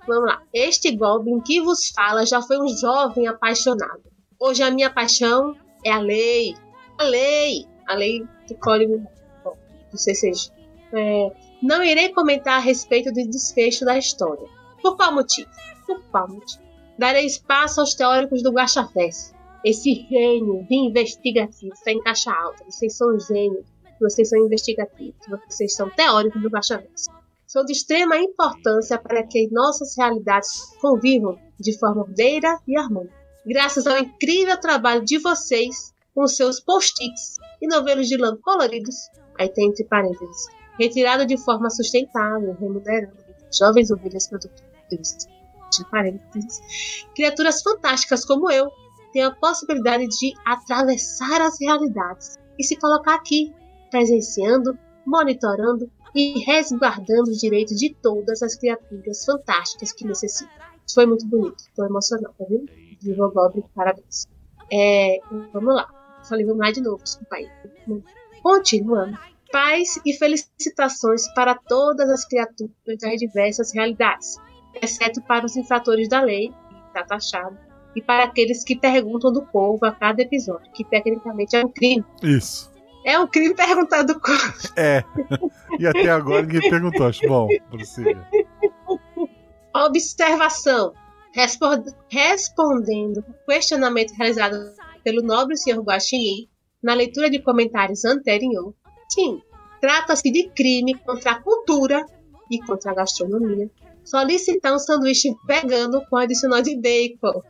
Vamos lá. Este Goblin que vos fala já foi um jovem apaixonado. Hoje a minha paixão é a lei. A lei. A lei do código do CCG. É, não irei comentar a respeito do desfecho da história. Por qual motivo? Por qual motivo? Darei espaço aos teóricos do Gachafés. Esse gênio de investigativo está em caixa alta. Vocês são gênios vocês são investigativos, vocês são teóricos do Bachaverso. São de extrema importância para que nossas realidades convivam de forma ordeira e harmônica. Graças ao incrível trabalho de vocês, com seus post-its e novelos de lã coloridos, aí tem entre parênteses, retirado de forma sustentável, remunerando jovens ovelhas produtoras de parênteses, criaturas fantásticas como eu têm a possibilidade de atravessar as realidades e se colocar aqui, presenciando, monitorando e resguardando os direitos de todas as criaturas fantásticas que necessitam. Foi muito bonito, foi emocional, tá vendo? Viva Goblin, parabéns. É, vamos lá. Falei, vamos lá de novo, desculpa aí. Continuando. Paz e felicitações para todas as criaturas das diversas realidades, exceto para os infratores da lei, que está taxado, e para aqueles que perguntam do povo a cada episódio, que tecnicamente é um crime. Isso. É um crime perguntar do povo. É. E até agora ninguém perguntou. Acho bom. Prossiga. Observação. Respond- respondendo ao questionamento realizado pelo nobre senhor Guaxinim na leitura de comentários anterior, sim, trata-se de crime contra a cultura e contra a gastronomia. Solicitar um sanduíche vegano com adicional de bacon.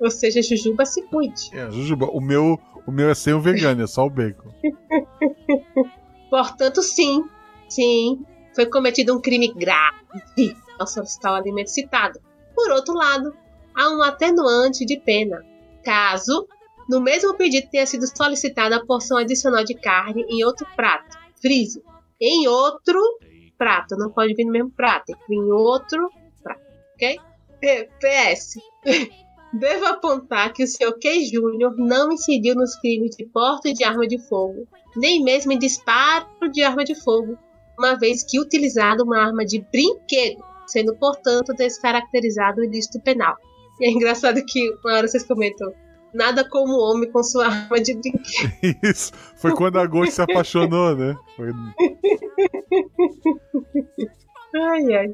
Ou seja, Jujuba se cuide. É, Jujuba, o meu, o meu é sem o vegano, é só o bacon. Portanto, sim, sim, foi cometido um crime grave ao solicitar o alimento citado. Por outro lado, há um atenuante de pena, caso no mesmo pedido tenha sido solicitada a porção adicional de carne em outro prato. Frise, em outro prato, não pode vir no mesmo prato, tem que vir em outro prato, ok? PS. Devo apontar que o Sr. K. Júnior não incidiu nos crimes de porte de arma de fogo, nem mesmo em disparo de arma de fogo, uma vez que utilizado uma arma de brinquedo, sendo, portanto, descaracterizado o ilícito penal. E é engraçado que uma hora vocês comentam, nada como o homem com sua arma de brinquedo. Isso. Foi quando a Ghost se apaixonou, né? Foi- Ai, ai.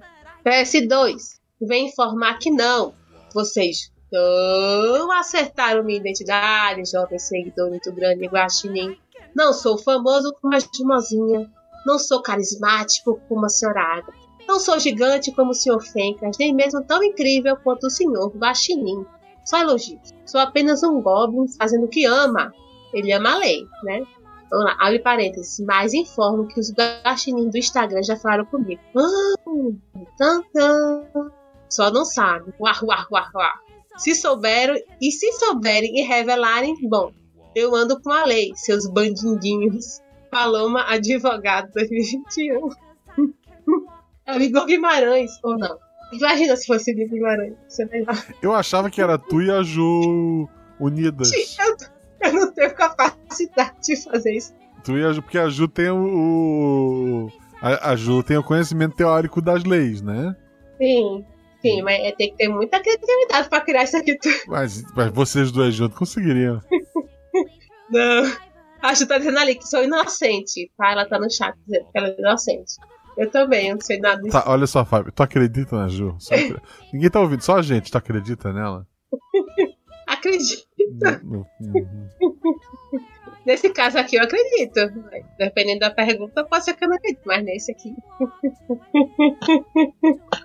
PS2, vem informar que não. Vocês não acertaram minha identidade, jovem seguidor muito grande Guaxinim. Não sou famoso como a Jumozinha. Não sou carismático como a senhora Agatha. Não sou gigante como o senhor Fencas, nem mesmo tão incrível quanto o senhor Guaxinim. Só elogios. Sou apenas um goblin fazendo o que ama. Ele ama a lei, né? Vamos lá, abre parênteses. Mas informo que os guaxinim do Instagram já falaram comigo. Ah, tan, tan. Só não sabe. Uar, uar, uar, uar. Se souberam e se souberem e revelarem, bom, eu ando com a lei, seus bandindinhos. Paloma Advogado 2021. É o Igor Guimarães, ou não? Imagina se fosse o Igor Guimarães. Isso é melhor. Eu achava que era tu e a Ju unidas. Eu, eu não tenho capacidade de fazer isso. Tu e a Ju, porque a Ju tem o. o- A, a Ju tem o conhecimento teórico das leis, né? Sim, sim, mas é, tem que ter muita criatividade pra criar isso aqui tudo. Mas, mas vocês dois juntos conseguiriam. Não. A Ju tá dizendo ali que sou inocente, tá? Ela tá no chat dizendo que ela é inocente. Eu também, eu não sei nada disso. Tá, olha só, Fábio. Tu acredita na Ju? Só Ninguém tá ouvindo, só a gente. Tu acredita nela? Acredito. No- no- Nesse caso aqui eu acredito. Dependendo da pergunta, pode ser que eu não acredite, mas nesse aqui.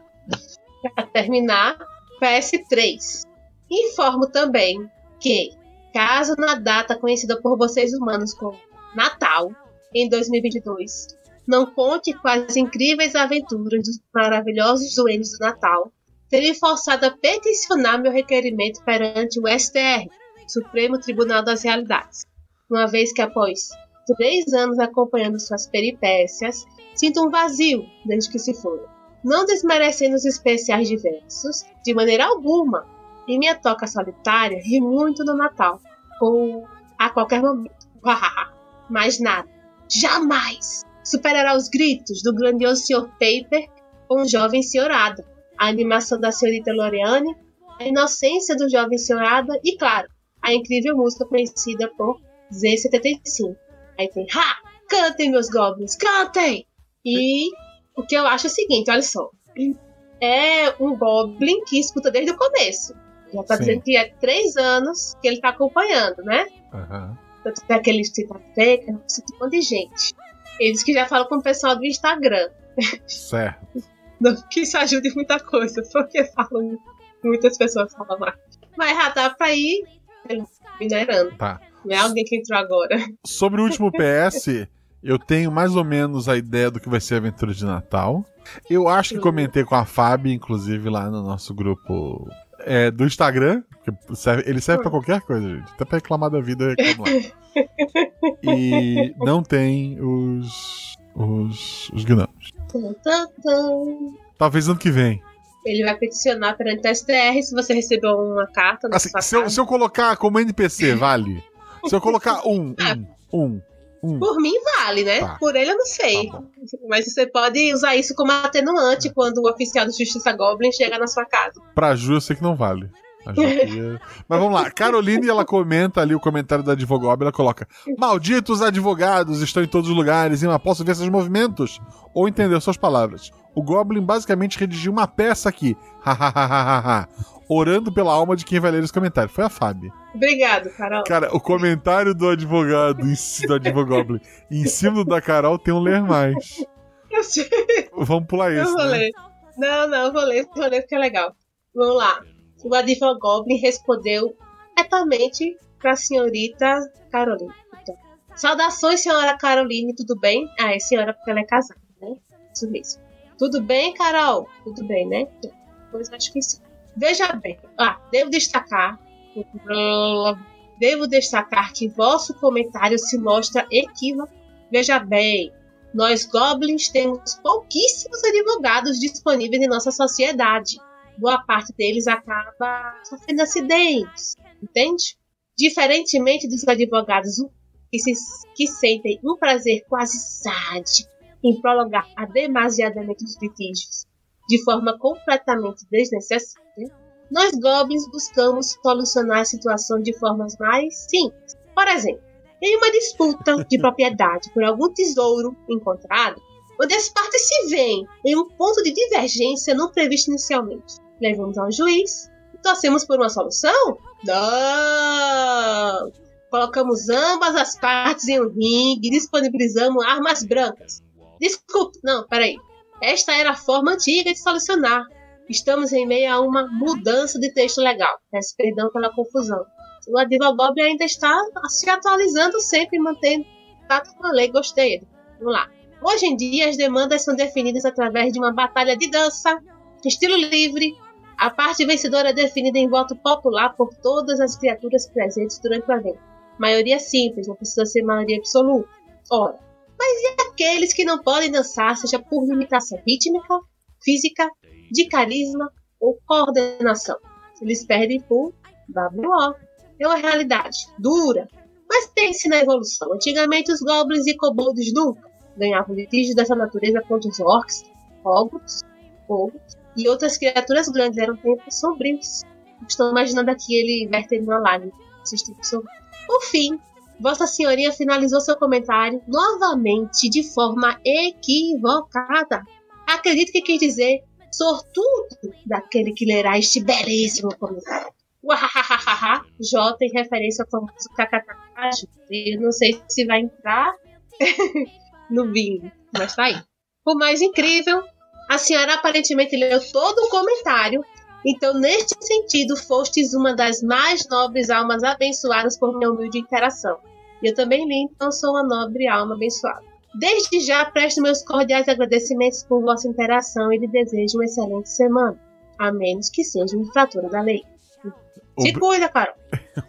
Para terminar, PS3. Informo também que, caso na data conhecida por vocês humanos como Natal, em 2022, não conte com as incríveis aventuras dos maravilhosos duendes do Natal, terei forçado a peticionar meu requerimento perante o STR, Supremo Tribunal das Realidades uma vez que após três anos acompanhando suas peripécias, sinto um vazio desde que se foram. Não desmerecendo os especiais diversos, de maneira alguma, em minha toca solitária ri muito no Natal, ou a qualquer momento. Mas nada, jamais superará os gritos do grandioso Sr. Paper com o jovem Sr. A animação da senhorita Loreane, a inocência do jovem Sr. E, claro, a incrível música conhecida por Z75. Aí tem, ha! Cantem, meus goblins, cantem! E o que eu acho é o seguinte, olha só. É um goblin que escuta desde o começo. Já tá Sim. dizendo que é três anos que ele tá acompanhando, né? Aham. Tanto que aquele cita feca, um monte de gente. Eles que já falam com o pessoal do Instagram. Certo. Não que isso ajude muita coisa, porque falam, muitas pessoas falam mais. Mas já dá pra ir minerando. Tá. Não é alguém que entrou agora. Sobre o último PS, eu tenho mais ou menos a ideia do que vai ser a aventura de Natal. Eu acho que comentei com a Fábio, inclusive, lá no nosso grupo é, do Instagram. serve- ele serve pra qualquer coisa, gente. Até pra reclamar da vida, eu reclamo lá. E não tem os. os. os gnomos. Talvez ano que vem. Ele vai peticionar perante a STR se você recebeu uma carta Assim, se, eu, se eu colocar como NPC, vale? Se eu colocar um, um, um, um. Por mim vale, né? Tá. Por ele eu não sei. Mas você pode usar isso como atenuante quando o oficial de justiça Goblin chega na sua casa. Pra Ju eu sei que não vale. Queria- Mas vamos lá. Caroline, ela comenta ali o comentário da advogada. Ela coloca: Malditos advogados estão em todos os lugares e não posso ver seus movimentos ou entender suas palavras. O Goblin basicamente redigiu uma peça aqui. Orando pela alma de quem vai ler esse comentário. Foi a Fábio. Obrigado, Carol. Cara, o comentário do advogado, do advogoblin, em cima da Carol tem um ler mais. Eu sei. Vamos pular Eu esse. vou né? ler. Não, não, eu vou ler, vou ler porque é legal. Vamos lá. O Goblin respondeu diretamente para a senhorita Caroline. Então, Saudações, senhora Caroline, tudo bem? Ah, é senhora porque ela é casada, né? Isso mesmo. Tudo bem, Carol? Tudo bem, né? Pois acho que sim. Veja bem. Ah, devo destacar. Devo destacar que vosso comentário se mostra equívoco. Veja bem, nós goblins temos pouquíssimos advogados disponíveis em nossa sociedade. Boa parte deles acaba sofrendo acidentes, entende? Diferentemente dos advogados que, se, que sentem um prazer quase sádico em prolongar demasiadamente os litígios de forma completamente desnecessária, nós goblins buscamos solucionar a situação de formas mais simples. Por exemplo, em uma disputa de propriedade por algum tesouro encontrado, onde as partes se veem em um ponto de divergência não previsto inicialmente. Levamos ao juiz e torcemos por uma solução? Não! Colocamos ambas as partes em um ringue e disponibilizamos armas brancas. Desculpe, não, peraí. Esta era a forma antiga de solucionar. Estamos em meio a uma mudança de texto legal. Peço perdão pela confusão. O advogado ainda está se atualizando sempre e mantendo contato com a lei. Gostei. Vamos lá. Hoje em dia, as demandas são definidas através de uma batalha de dança, estilo livre. A parte vencedora é definida em voto popular por todas as criaturas presentes durante o evento. Maioria simples, não precisa ser maioria absoluta. Ora, mas e aqueles que não podem dançar, seja por limitação rítmica, física, de carisma ou coordenação? Eles perdem por WO. É uma realidade dura, mas pense na evolução. Antigamente, os goblins e kobolds nunca ganhavam litígios dessa natureza contra os orcs, ogros, ogros e outras criaturas grandes. Eram tempos sombrios. Estou imaginando aqui ele vertendo uma lágrima. Por fim, Vossa Senhoria finalizou seu comentário novamente de forma equivocada. Acredito que quis dizer sortudo daquele que lerá este belíssimo comentário. Uahahaha, J em referência ao famoso kkk. Eu não sei se vai entrar no bingo, mas tá aí. Por mais incrível, a senhora aparentemente leu todo o comentário, então neste sentido fostes uma das mais nobres almas abençoadas por minha humilde interação. E eu também li, então sou uma nobre alma abençoada. Desde já presto meus cordiais agradecimentos por vossa interação e lhe desejo uma excelente semana, a menos que seja uma infratura da lei. Se cuida, Carol.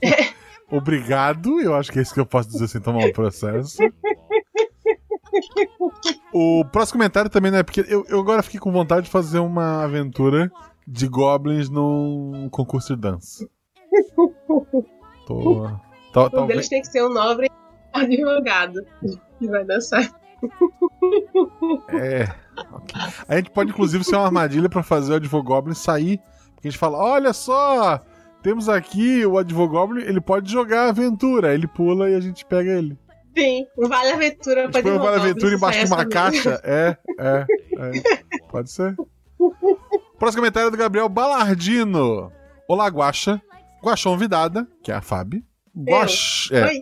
Obrigado, eu acho que é isso que eu posso dizer sem tomar um processo. O próximo comentário também, né? Porque eu, eu agora fiquei com vontade de fazer uma aventura de goblins num concurso de dança. Tô. Tal- Um talvez- deles tem que ser um nobre advogado que vai dançar. É. ok. A gente pode, inclusive, ser uma armadilha pra fazer o Advogoblin sair. Porque a gente fala: olha só, temos aqui o Advogoblin, ele pode jogar a aventura. Ele pula e a gente pega ele. Sim, um vale aventura pra gente põe o Vale Aventura embaixo é de uma caixa. É, é, é. Pode ser. Próximo comentário é do Gabriel Balardino. Olá, Guaxa. Guaxão Vidada, que é a Fábio. Guax... É. Oi.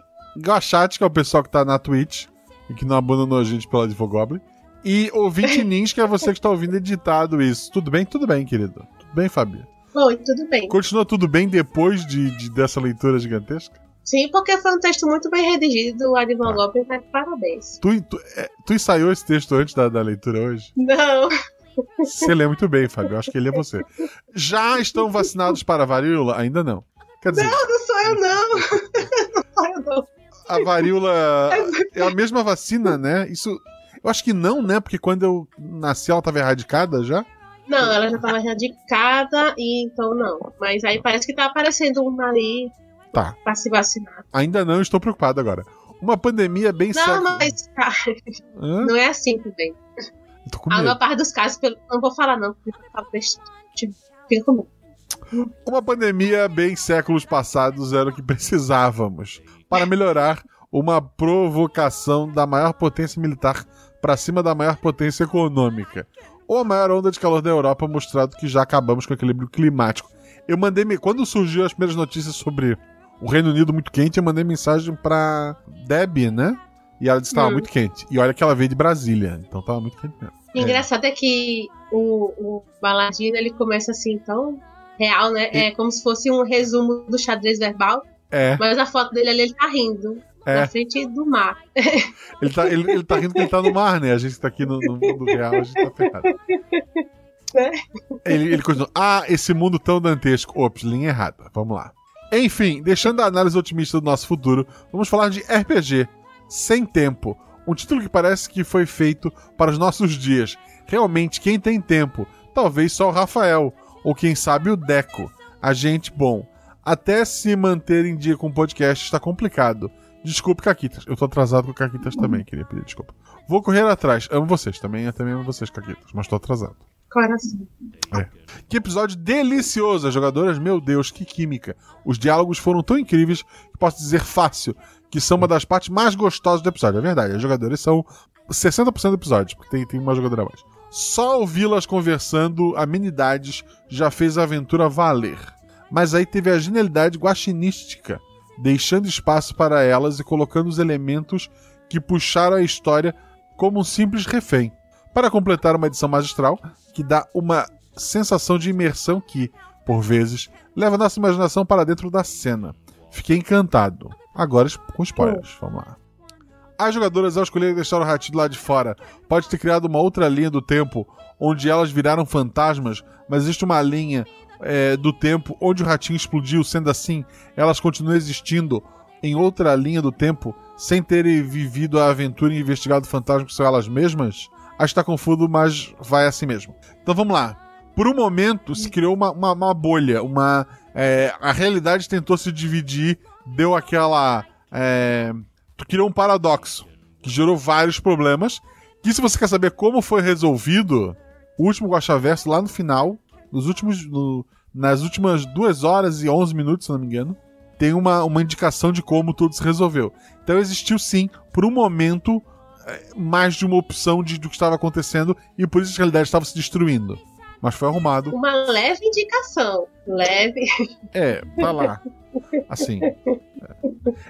Que é o pessoal que tá na Twitch e que não abandonou a gente pela Advogoblin. E ouvinte Nins, que é você que está ouvindo editado isso. Tudo bem? Tudo bem, querido. Tudo bem, Fábio? Oi, tudo bem. Continua tudo bem depois de, de- dessa leitura gigantesca? Sim, porque foi um texto muito bem redigido, o advogado tá de parabéns. Tu, tu, é, tu ensaiou esse texto antes da, da leitura hoje? Não, Você lê muito bem, Fábio. Eu acho que ele é você. Já estão vacinados para a varíola? Ainda não. Quer dizer, Não, não sou eu, não. não sou eu, não. a varíola é a mesma vacina, né? Isso. Eu acho que não, né? Porque quando eu nasci ela estava erradicada já. Não, ela já estava erradicada e então não. Mas aí parece que tá aparecendo uma ali Tá. pra se vacinar. Ainda não, estou preocupado agora. Uma pandemia bem Não, séria. mas cara, Hã? não é assim também. Com A maior parte dos casos, pelo- não vou falar não, porque eu falo besteira. Tipo, Fica comigo. Uma pandemia bem séculos passados era o que precisávamos para melhorar uma provocação da maior potência militar para cima da maior potência econômica. Ou a maior onda de calor da Europa, mostrado que já acabamos com o equilíbrio climático. Eu mandei. me- Quando surgiu as primeiras notícias sobre o Reino Unido muito quente, eu mandei mensagem pra Debbie, né? E ela disse que estava Hum. muito quente. E olha que ela veio de Brasília, então tava muito quente mesmo. O engraçado é que o, o Baladino ele começa assim tão real, né? É como se fosse um resumo do xadrez verbal, É, mas a foto dele ali ele tá rindo. É. Na frente do mar. ele tá, ele, ele tá rindo que ele tá no mar, né? A gente tá aqui no, no mundo real, a gente tá ferrado. Ele, ele continua. Ah, esse mundo tão dantesco. Ops, linha errada. Vamos lá. Enfim, deixando a análise otimista do nosso futuro, vamos falar de RPG. Sem tempo. Um título que parece que foi feito para os nossos dias. Realmente, quem tem tempo? Talvez só o Rafael. Ou quem sabe o Deco. A gente bom. Até se manter em dia com o podcast está complicado. Desculpe, Caquitas. Eu tô atrasado com Caquitas também, queria pedir desculpa. Vou correr atrás. Amo vocês também. Eu também amo vocês, Caquitas, mas tô atrasado. Coração. Que episódio delicioso, as jogadoras, meu Deus, que química. Os diálogos foram tão incríveis que posso dizer fácil que são uma das partes mais gostosas do episódio. É verdade, as jogadoras são 60% do episódio, porque tem, tem uma jogadora a mais. Só ouvi-las conversando amenidades já fez a aventura valer. Mas aí teve a genialidade guaxinística, deixando espaço para elas e colocando os elementos que puxaram a história como um simples refém. Para completar uma edição magistral que dá uma sensação de imersão que, por vezes, leva nossa imaginação para dentro da cena. Fiquei encantado. Agora com spoilers, vamos lá. As jogadoras, ao escolher deixar o ratinho lado de fora, pode ter criado uma outra linha do tempo onde elas viraram fantasmas, mas existe uma linha é, do tempo onde o ratinho explodiu, sendo assim, elas continuam existindo em outra linha do tempo sem terem vivido a aventura e investigado o fantasma que são elas mesmas? Acho que tá confuso, mas vai assim mesmo. Então vamos lá. Por um momento se criou uma, uma, uma bolha, uma. é, a realidade tentou se dividir, deu aquela. É, criou um paradoxo que gerou vários problemas. Que se você quer saber como foi resolvido, o último Guaxaverso lá no final, nos últimos, no- nas últimas 2 horas e 11 minutos, se não me engano, tem uma, uma indicação de como tudo se resolveu. Então existiu sim, por um momento, é, mais de uma opção de, do que estava acontecendo e por isso a realidade estava se destruindo. Mas foi arrumado. Uma leve indicação. Leve. É, tá lá. Assim.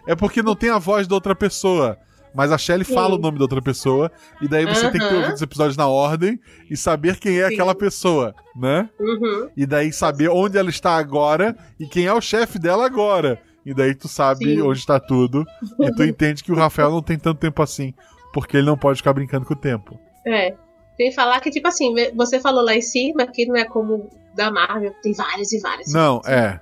É. Porque não tem a voz da outra pessoa. Mas a Shelly fala o nome da outra pessoa. E daí você tem que ter ouvido os episódios na ordem e saber quem é Sim. aquela pessoa, né? Uhum. E daí saber onde ela está agora e quem é o chefe dela agora. E daí tu sabe Sim. onde está tudo. E tu entende que o Rafael não tem tanto tempo assim. Porque ele não pode ficar brincando com o tempo. É. Tem que falar que, tipo assim, você falou lá em cima que não é como da Marvel, tem várias e várias. Não, é.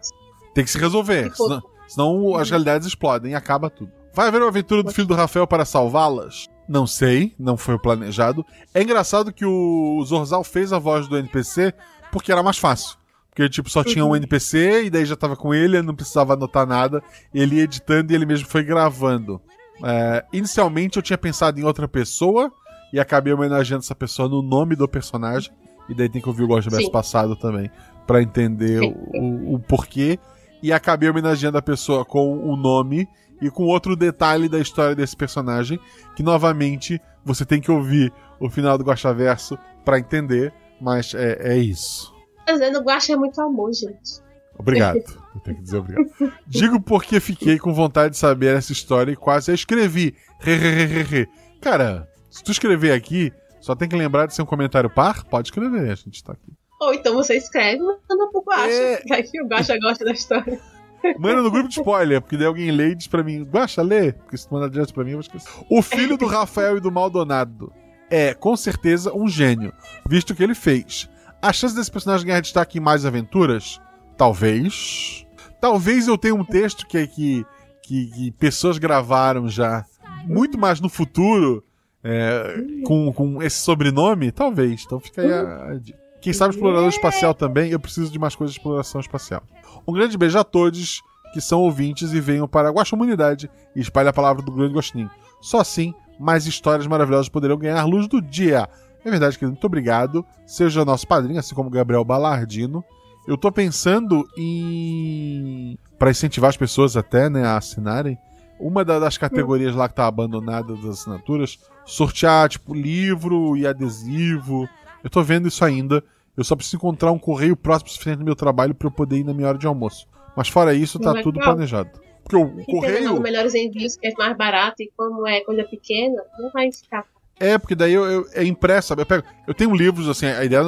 Tem que se resolver. Senão, senão as realidades explodem e acaba tudo. Vai haver uma aventura do filho do Rafael para salvá-las? Não sei, não foi o planejado. É engraçado que o Zorzal fez a voz do NPC porque era mais fácil. Porque, tipo, só tinha um Uhum. NPC e daí já tava com ele, ele não precisava anotar nada. Ele ia editando e ele mesmo foi gravando. É, inicialmente eu tinha pensado em outra pessoa e acabei homenageando essa pessoa no nome do personagem. E daí tem que ouvir o Gosto Sim. passado também pra entender o, o- porquê. E acabei homenageando a pessoa com o nome e com outro detalhe da história desse personagem, que novamente você tem que ouvir o final do Guaxaverso pra entender, mas é, é isso. Mas no Guacha é muito amor, gente. Obrigado. Eu tenho que dizer obrigado. Digo porque fiquei com vontade de saber essa história e quase a escrevi. Re, re, re, re, re. Cara, se tu escrever aqui, só tem que lembrar de ser um comentário par, pode escrever, a gente tá aqui. Ou então você escreve e manda pro Guacha. É. Vai que o Guacha gosta da história. Manda no grupo de spoiler, porque daí alguém lê e diz pra mim, Guaxa, lê, porque se tu mandar direto pra mim eu vou esquecer. O filho do Rafael e do Maldonado. é, com certeza, um gênio, visto o que ele fez. A chance desse personagem ganhar destaque em mais aventuras? Talvez. Talvez eu tenha um texto que, que, que, que pessoas gravaram já muito mais no futuro é, com, com esse sobrenome? Talvez. Então fica aí a. Quem sabe explorador espacial também, eu preciso de mais coisas de exploração espacial. Um grande beijo a todos que são ouvintes e venham para a Guaxa Humanidade e espalhe a palavra do grande Gostinho. Só assim, mais histórias maravilhosas poderão ganhar luz do dia. É verdade, querido, muito obrigado. Seja nosso padrinho, assim como Gabriel Balardino. Eu tô pensando em. para incentivar as pessoas até, né, a assinarem. Uma da- das categorias lá que tá abandonada das assinaturas, sortear, tipo, livro e adesivo. Eu tô vendo isso ainda. Eu só preciso encontrar um correio próximo suficiente do meu trabalho para eu poder ir na minha hora de almoço. Mas fora isso, tá tudo planejado. Porque o E correio. melhores envios, que é mais barato, e como é coisa pequena, não vai ficar. É, porque daí eu, eu- é impresso, sabe? Eu, pego, eu tenho livros, assim, a ideia.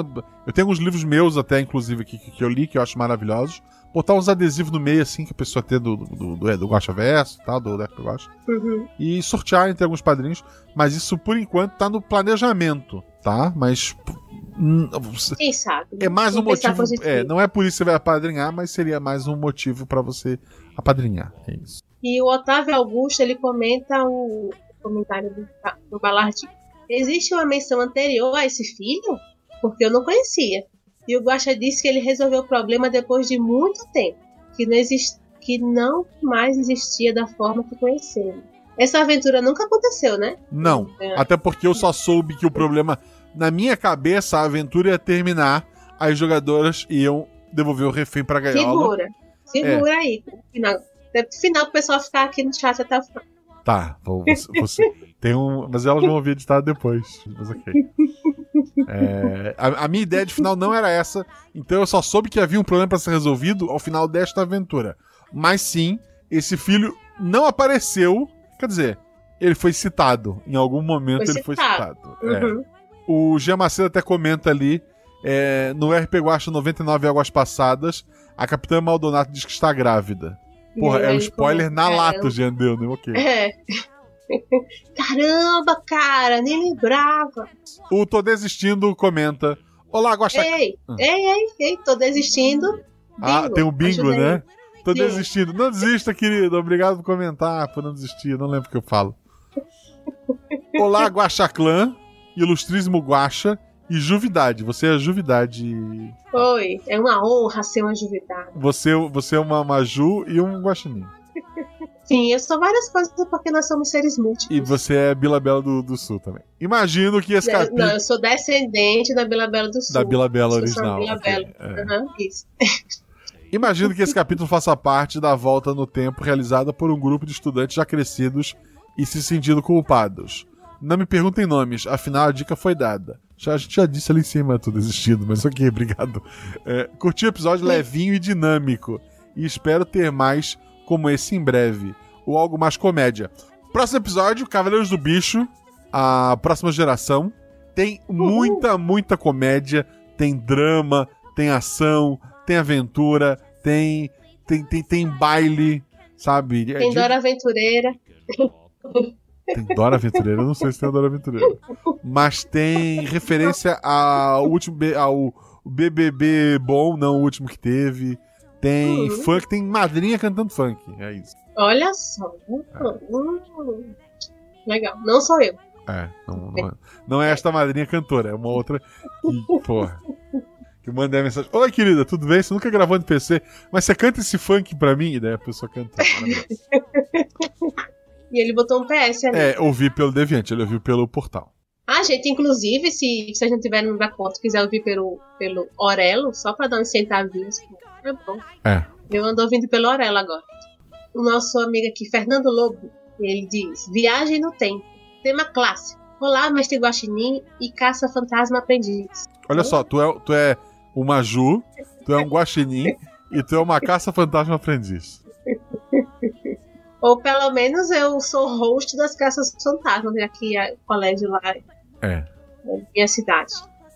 Eu tenho uns livros meus até, inclusive, aqui, que, que eu li, que eu acho maravilhosos. Botar uns adesivos no meio, assim, que a pessoa tem do, do, do, é, do Guacha Verso e tal, do Deck Guacha. Uhum. E sortear entre alguns padrinhos. Mas isso, por enquanto, tá no planejamento, tá? Mas. hum, você- Quem sabe? É mais um motivo. É, não é por isso que você vai apadrinhar, mas seria mais um motivo pra você apadrinhar. É isso. E o Otávio Augusto, ele comenta o comentário do, do Balardi. Existe uma menção anterior a esse filho? Porque eu não conhecia. E o Guaxa disse que ele resolveu o problema depois de muito tempo. Que não, exist... que não mais existia da forma que conhecemos. Essa aventura nunca aconteceu, né? Não. É. Até porque eu só soube que o problema. Na minha cabeça, a aventura ia terminar, as jogadoras iam devolver o refém pra gaiola. Segura. Segura aí. No final, até o final, o pessoal ficar aqui no chat até o final. Tá, vou- você, você- tem um. Mas elas vão ouvir editado depois. Mas ok. É, a, a minha ideia de final não era essa, então eu só soube que havia um problema pra ser resolvido ao final desta aventura. Mas sim, esse filho não apareceu. Quer dizer, ele foi citado. Em algum momento Foi ele foi citado. É. Uhum. O Gia Macedo até comenta ali, é, no RP Guacha 99 Águas Passadas, a Capitã Maldonato diz que está grávida. Porra, é um spoiler na lata, é, o Jean deu, né? Ok. É. Caramba, cara, nem lembrava. O Tô Desistindo comenta. Olá, Guaxa... Ei, Ah. ei, ei, ei, tô desistindo. Ah, Bingo, tem um bingo, né? Tô Sim. desistindo. Não desista, querido. Obrigado por comentar, por não desistir. Não lembro o que eu falo. Olá, Guaxa Clã, Ilustríssimo Guaxa e Juvidade. Você é Juvidade. Oi, é uma honra ser uma juvidade. Você, você é uma Maju e um Guaxinim. Sim, eu sou várias coisas porque nós somos seres múltiplos. E você é Bila Bela do, do Sul também. Imagino que esse Não, capítulo. Não, eu sou descendente da Bila Bela do Sul. Da Bila Bela Eu sou original, Bila ok, Bela. é. Isso. Imagino que esse capítulo faça parte da volta no tempo realizada por um grupo de estudantes já crescidos e se sentindo culpados. Não me perguntem nomes, afinal a dica foi dada. Já, a gente já disse ali em cima, tô desistindo, mas ok, obrigado. É, curti o episódio levinho e dinâmico. E espero ter mais como esse em breve. Ou algo mais comédia. Próximo episódio, Cavaleiros do Bicho, a próxima geração. Tem muita, muita comédia, tem drama, tem ação, tem aventura, tem tem, tem, tem baile, sabe? É Tem Dora Aventureira. tem Dora Aventureira, eu não sei se tem Dora Aventureira. Mas tem referência ao último ao BBB bom, não o último que teve. Tem Uhum. funk, tem madrinha cantando funk. É isso. Olha só. Hum, Legal. Não sou eu. É, não, não é, não é esta madrinha cantora, é uma outra que, porra, que mandei a mensagem. Oi, querida, tudo bem? Você nunca gravou no PC, mas você canta esse funk pra mim? E daí a pessoa canta. E ele botou um PS ali. É, ouvi pelo Deviante, ele ouviu pelo portal. Ah, gente, inclusive, se vocês não tiverem no da conta, quiser ouvir pelo, pelo Orelo, só pra dar uns centavinhos, é bom. É. Eu ando ouvindo pelo Orelo agora. O nosso amigo aqui, Fernando Lobo, ele diz: Viagem no tempo. Tema clássico. Olá, mestre Guaxinim e caça fantasma aprendiz. Olha só, tu é, tu é uma Ju, tu é um guaxinim e tu é uma caça fantasma aprendiz. Ou pelo menos eu sou host das caças fantasmas, já que é o colégio lá É. na minha cidade,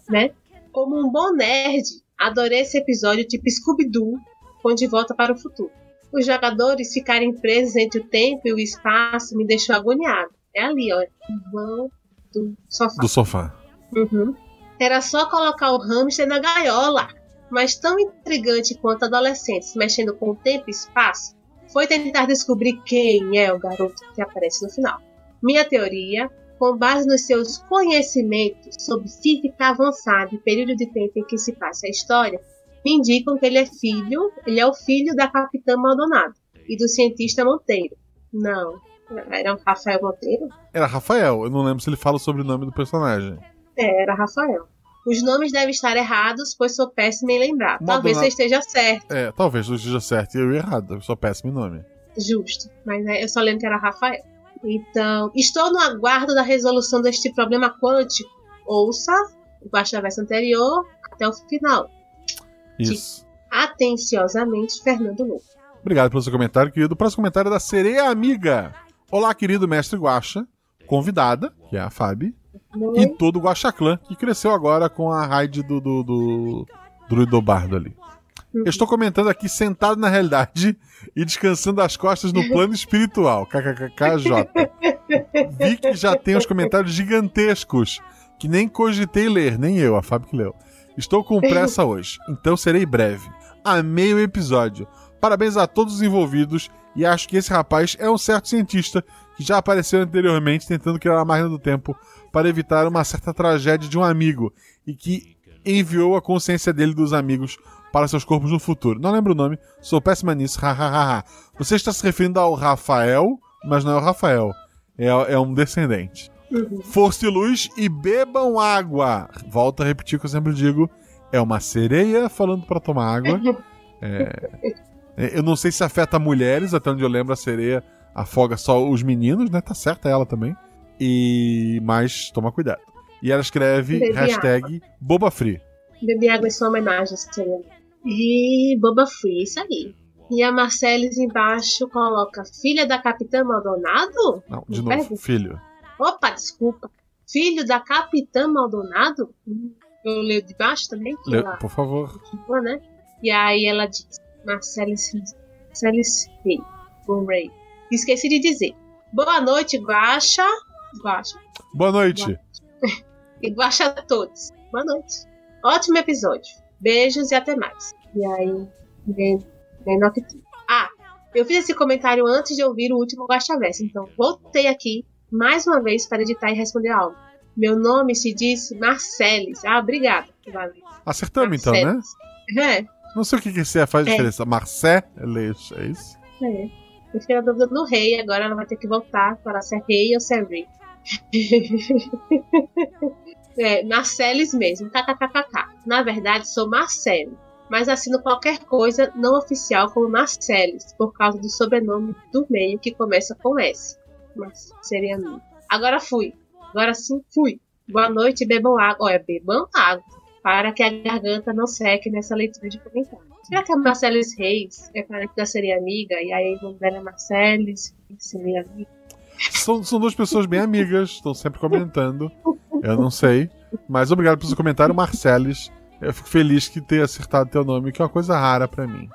né? Como um bom nerd, adorei esse episódio tipo Scooby-Doo, com De Volta para o Futuro. Os jogadores ficarem presos entre o tempo e o espaço me deixou agoniado. É ali, ó. Vão do sofá. Do sofá. Uhum. Era só colocar o hamster na gaiola. Mas tão intrigante quanto adolescentes mexendo com o tempo e espaço foi tentar descobrir quem é o garoto que aparece no final. Minha teoria, com base nos seus conhecimentos sobre física avançada e período de tempo em que se passa a história, me indicam que ele é filho, ele é o filho da capitã Maldonado e do cientista Monteiro. Não, era o Rafael Monteiro? Era Rafael, eu não lembro se ele fala sobre o nome do personagem. É, era Rafael. Os nomes devem estar errados, pois sou péssima em lembrar. Maldonado- Talvez você esteja certo. É, talvez eu esteja certo e eu errado, eu sou péssimo em nome. Justo. Mas é, eu só lembro que era Rafael. Então, estou no aguardo da resolução deste problema quântico. Ouça o Baixa Verso anterior até o final. Isso. Atenciosamente, Fernando Lobo. Obrigado pelo seu comentário, querido. O próximo comentário é da Sereia Amiga. Olá, querido mestre Guaxa, convidada, que é a Fabi, e todo o Guaxa Clã, que cresceu agora com a raid do, do, do Druidobardo ali. Eu estou comentando aqui sentado na realidade e descansando as costas no plano espiritual. KKKKJ. Vi que já tem os comentários gigantescos que nem cogitei ler, nem eu, a Fábio que leu. Estou com pressa hoje, então serei breve. Amei o episódio. Parabéns a todos os envolvidos e acho que esse rapaz é um certo cientista que já apareceu anteriormente tentando criar a máquina do tempo para evitar uma certa tragédia de um amigo e que enviou a consciência dele dos amigos para seus corpos no futuro. Não lembro o nome, sou péssima nisso, hahaha. Você está se referindo ao Rafael, mas não é o Rafael, é, é um descendente. Força e luz e bebam água. Volto a repetir o que eu sempre digo: é uma sereia falando para tomar água. É, é, eu não sei se afeta mulheres, até onde eu lembro, a sereia afoga só os meninos, né? Tá certa ela também. E mas toma cuidado. E ela escreve Bebi hashtag Boba Free. Bebi água em sua homenagem, seria. E Boba Free, isso aí. E a Marcelis embaixo coloca filha da Capitã Maldonado? Não, de Não novo, perde? filho. Opa, desculpa. Filho da Capitã Maldonado? Eu leio de baixo também? Lê- ela- por favor. Né? E aí ela diz, Marcelis, Marcelis Rey. Esqueci de dizer. Boa noite, Guaxa. Guaxa. Boa noite. E Guaxa a todos. Boa noite. Ótimo episódio. Beijos e até mais. E aí, vem, vem Nocturne. Ah, eu fiz esse comentário antes de ouvir o último Guaxa Verso, então voltei aqui mais uma vez para editar e responder algo. Meu nome se diz Marcelis. Ah, obrigada. Valeu. Acertamos então, né? É, Não sei o que, que isso faz É. diferença. Marceles, é isso? É. Eu fiquei na dúvida no rei, agora ela vai ter que voltar para ser rei ou ser rei. é, Marcelis mesmo, kkkk. Na verdade, sou Marcelo, mas assino qualquer coisa não oficial como Marcelis, por causa do sobrenome do meio que começa com S. Mas seria mim. Agora fui. Agora sim fui. Boa noite, bebam água. Olha, bebam água. Para que a garganta não seque nessa leitura de comentários. Será que a Marcelis Reis é parente da seria amiga? E aí nome dela é Marcelis, seria amiga? São, são duas pessoas bem amigas, estão sempre comentando. Eu não sei. Mas obrigado pelo seu comentário, Marceles. Eu fico feliz que tenha acertado teu nome, que é uma coisa rara pra mim.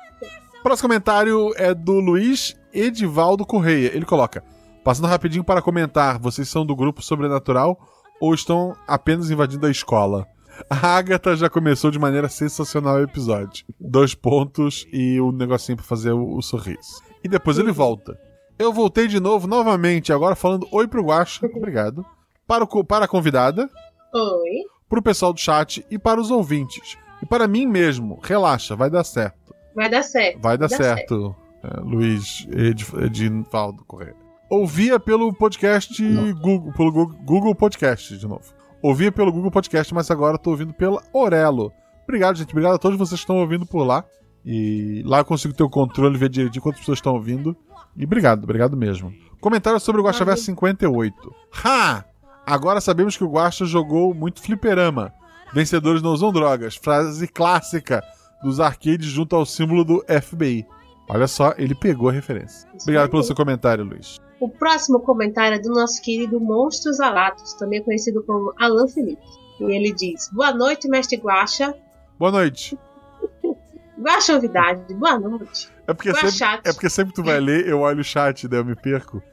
Próximo comentário é do Luiz Edivaldo Correia. Ele coloca: Passando rapidinho para comentar, vocês são do grupo sobrenatural ou estão apenas invadindo a escola? A Agatha já começou de maneira sensacional o episódio. Dois pontos e o negocinho pra fazer o, o sorriso. E depois ele volta. Eu voltei de novo, novamente, agora falando oi pro Guaxa, obrigado. Para, o, para a convidada, Oi. pro pessoal do chat e para os ouvintes. E para mim mesmo, relaxa, vai dar certo. Vai dar certo. Vai dar certo, é, Luiz Ed- Edinvaldo Correia. Ouvia pelo podcast Google, pelo Google, Google Podcast, de novo. Ouvia pelo Google Podcast, mas agora tô ouvindo pela Orelo. Obrigado, gente. Obrigado a todos vocês que estão ouvindo por lá. E lá eu consigo ter o controle, ver direitinho quantas pessoas estão ouvindo. E obrigado, obrigado mesmo. Comentário sobre o Guaxa Verso 58. Ha! Agora sabemos que o Guaxa jogou muito fliperama. Vencedores não usam drogas. Frase clássica dos arcades junto ao símbolo do FBI. Olha só, ele pegou a referência. Obrigado pelo seu comentário, Luiz. O próximo comentário é do nosso querido Monstros Alatos, também conhecido como Alan Felipe. E ele diz: Boa noite, mestre Guaxa. Boa noite. Guaxa novidade, boa noite. É porque, Boa sempre, chat. é porque sempre tu vai ler, eu olho o chat, daí eu me perco.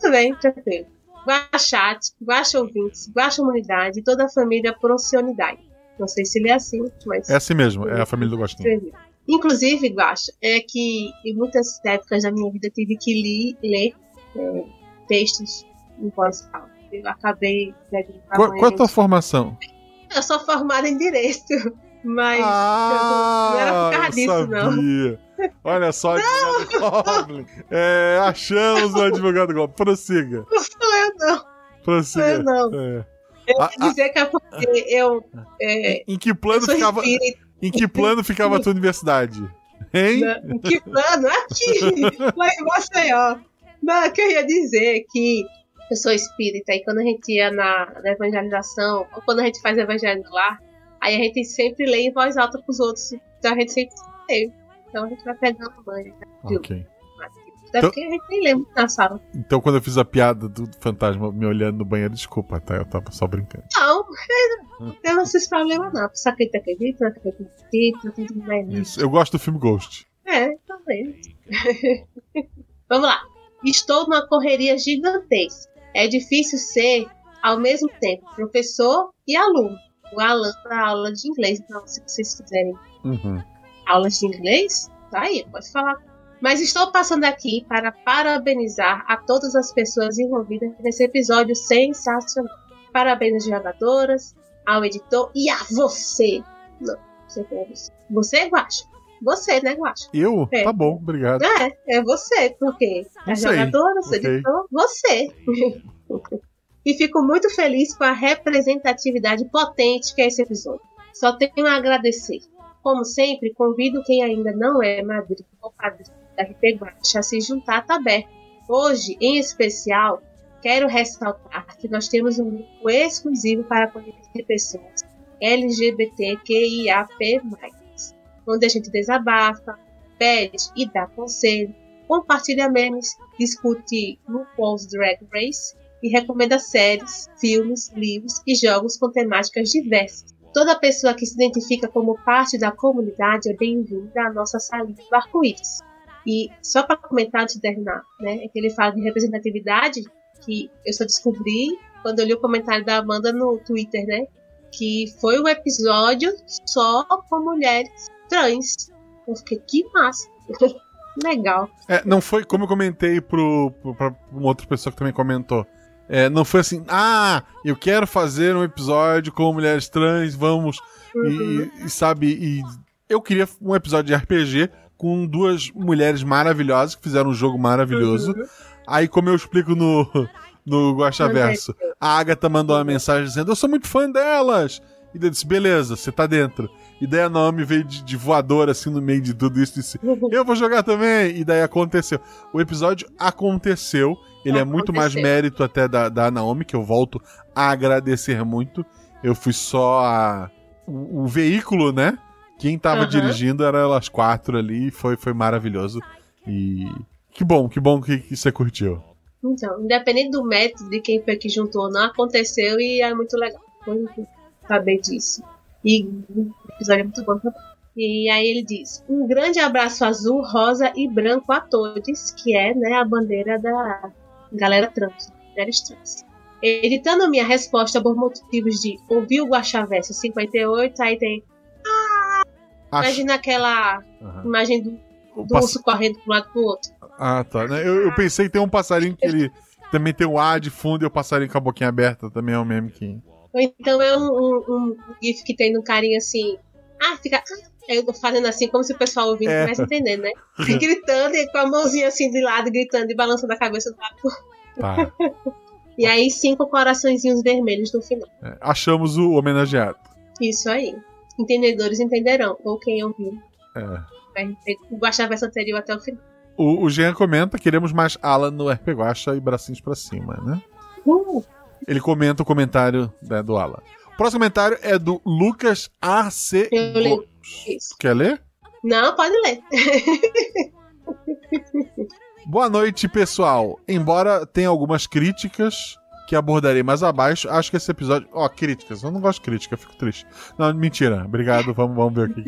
Tudo bem, tranquilo. Guaxate, Guaxa Ouvintes, Guaxa Humanidade toda a família Procionidade. Não sei se ele é assim, mas. É assim mesmo, é a família do Gostinho. Inclusive, Guaxa, é que em muitas épocas da minha vida tive que li, ler é, textos em voz alta. Eu acabei. Né, Qual, qual é a tua formação? Eu sou formada em Direito, mas Ah, não era por causa eu disso, não. Olha só, advogado Goblin. É, achamos o advogado Goblin. Prossiga. Não sou eu, não. Prossiga. Eu não. É. Eu Ah, ia dizer que é eu. É, Em que plano sou ficava, em que plano ficava a tua universidade? Hein? né? Em que plano? Aqui, lá em Maceió. Não, que eu ia dizer é que eu sou espírita e quando a gente ia na, na evangelização, ou quando a gente faz evangelho lá, aí a gente sempre lê em voz alta pros outros. Então a gente sempre lê. Então a gente vai pegando banho. Né? Ok. Até Então- porque a gente nem lembra na sala. Então, quando eu fiz a piada do fantasma me olhando no banheiro, desculpa, tá? Eu tava só brincando. Não, não tem esses problemas não. Só quem tá acredita, não acredita, tem que mais Isso. Eu gosto do filme Ghost. É, talvez. Vamos lá. Estou numa correria gigantesca. É difícil ser, ao mesmo tempo, professor e aluno. O Alan da aula de inglês. Então, se vocês quiserem Uhum. aulas de inglês, tá aí, pode falar. Mas estou passando aqui para parabenizar a todas as pessoas envolvidas nesse episódio sensacional. Parabéns às jogadoras, ao editor e a você. Não, você quer você. Você, Guacha? Você, né, Guacha? Eu? É. Tá bom, obrigado. É, é você, porque Não as sei. jogadoras, o Ok. editor, você. e fico muito feliz com a representatividade potente que é esse episódio. Só tenho a agradecer. Como sempre, convido quem ainda não é madrinho ou padrinho da RP Guacha a se juntar à taberna. Hoje, em especial, quero ressaltar que nós temos um grupo exclusivo para conhecer pessoas LGBTQIAP+, onde a gente desabafa, pede e dá conselho, compartilha memes, discute RuPaul's Drag Race e recomenda séries, filmes, livros e jogos com temáticas diversas. Toda pessoa que se identifica como parte da comunidade é bem-vinda à nossa salinha do arco-íris. E só para comentar antes de terminar, né, é que ele fala de representatividade, que eu só descobri quando eu li o comentário da Amanda no Twitter, né? Que foi um episódio só com mulheres trans. Eu fiquei, que massa. Legal. É, não foi como eu comentei pra uma outra pessoa que também comentou. É, não foi assim, ah, eu quero fazer um episódio com mulheres trans, vamos. E, e, sabe, e eu queria um episódio de RPG com duas mulheres maravilhosas que fizeram um jogo maravilhoso. Aí, como eu explico no, no Guaxaverso, a Agatha mandou uma mensagem dizendo: Eu sou muito fã delas. E eu disse: Beleza, você tá dentro. E daí a Naomi veio de, de voador assim no meio de tudo isso e disse: Eu vou jogar também. E daí aconteceu. O episódio aconteceu. Ele é muito mais mérito até da, da Naomi, que eu volto a agradecer muito. Eu fui só a, o, o veículo, né? Quem tava Aham. dirigindo era elas quatro ali. Foi, foi maravilhoso. E que bom, que bom que, que você curtiu. Então, independente do método de quem foi que juntou, não aconteceu e é muito legal. Saber disso. E o episódio é muito bom também. E aí ele diz: Um grande abraço azul, rosa e branco a todos, que é né, a bandeira da galera trans, mulheres trans. Editando minha resposta por motivos de ouvir o Guaxaverso 58, aí tem. Acho- Imagina aquela Aham. imagem do, O do pass- urso correndo pro lado pro outro. Ah, tá. né? Eu, eu pensei que tem um passarinho que ele também tem um A de fundo e o passarinho com a boquinha aberta também é um meme que. Ou então é um, um, um GIF que tem no carinha assim. Ah, fica. ah, fazendo assim, como se o pessoal ouvindo É. estivesse entendendo, né? E gritando, e com a mãozinha assim de lado, gritando e balançando a cabeça do lado. E aí, cinco coraçõezinhos vermelhos no final. É, achamos o homenageado. Isso aí. Entendedores entenderão. Ou quem ouviu. É. Vai ter que baixar a versão anterior até o final. O, o Jean comenta: queremos mais Alan no RP Guacha e bracinhos pra cima, né? Uh, Ele comenta o comentário né, do Alan. O próximo comentário é do Lucas AC. Eu leio. Isso. Quer ler? Não, pode ler. Boa noite, pessoal. Embora tenha algumas críticas que abordarei mais abaixo, acho que esse episódio. Ó, críticas. Eu não gosto de crítica, fico triste. Não, mentira. Obrigado. Vamos, vamos ver aqui.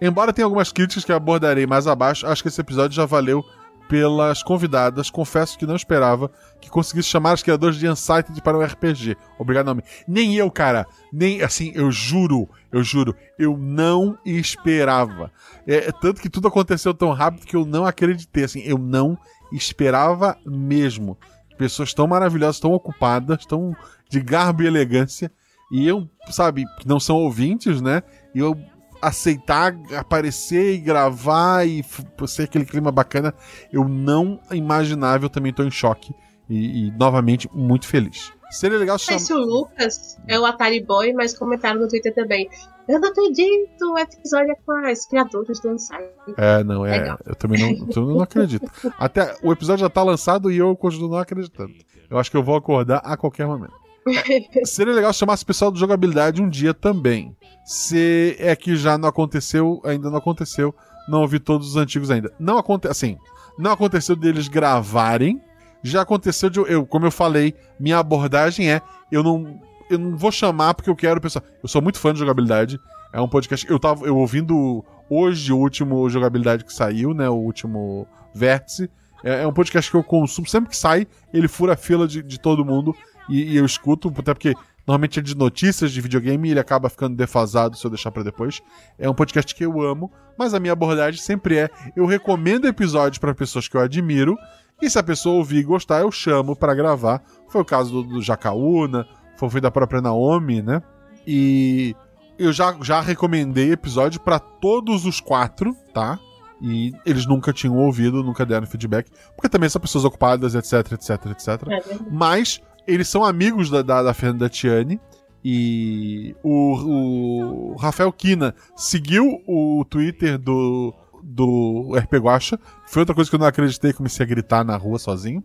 Embora tenha algumas críticas que abordarei mais abaixo, acho que esse episódio já valeu pelas convidadas. Confesso que não esperava que conseguisse chamar os criadores de Unsighted para o RPG. Obrigado, nome. Nem eu, cara. Nem, assim, eu juro, eu juro, eu não esperava. É, é tanto que tudo aconteceu tão rápido que eu não acreditei, assim, eu não esperava mesmo. Pessoas tão maravilhosas, tão ocupadas, tão de garbo e elegância. E eu, sabe, não são ouvintes, né? E eu aceitar aparecer e gravar e ser aquele clima bacana, eu não imaginava, eu também tô em choque. E, e, novamente, muito feliz. Seria legal chamar. se o Lucas é o Atari Boy, mas comentaram no Twitter também. Eu não acredito, o episódio é com as criadoras do Unsighted. É, não, é. Legal. Eu também não, eu também não acredito. Até o episódio já tá lançado e eu continuo não acreditando. Eu acho que eu vou acordar a qualquer momento. Seria legal chamar esse pessoal do jogabilidade um dia também. Se é que já não aconteceu, ainda não aconteceu, não ouvi todos os antigos ainda. Não aconteceu, assim, não aconteceu deles gravarem. Já aconteceu de eu, como eu falei, minha abordagem é eu não eu não vou chamar porque eu quero pessoal. Eu sou muito fã de jogabilidade. É um podcast. Eu tava eu ouvindo hoje o último jogabilidade que saiu, né? O último vértice. É, é um podcast que eu consumo. Sempre que sai, ele fura a fila de, de todo mundo e, e eu escuto, até porque normalmente é de notícias de videogame e ele acaba ficando defasado se eu deixar pra depois. É um podcast que eu amo, mas a minha abordagem sempre é: eu recomendo episódios pra pessoas que eu admiro. E se a pessoa ouvir e gostar, eu chamo pra gravar. Foi o caso do, do Jacaúna, foi o da própria Naomi, né? E eu já, já recomendei episódio pra todos os quatro, tá? E eles nunca tinham ouvido, nunca deram feedback. Porque também são pessoas ocupadas, etc, etc, etc. É. Mas eles são amigos da, da, da Fernanda Tiani. E o, o Rafael Kina seguiu o Twitter do, do RP Guacha. Foi outra coisa que eu não acreditei, comecei a gritar na rua sozinho.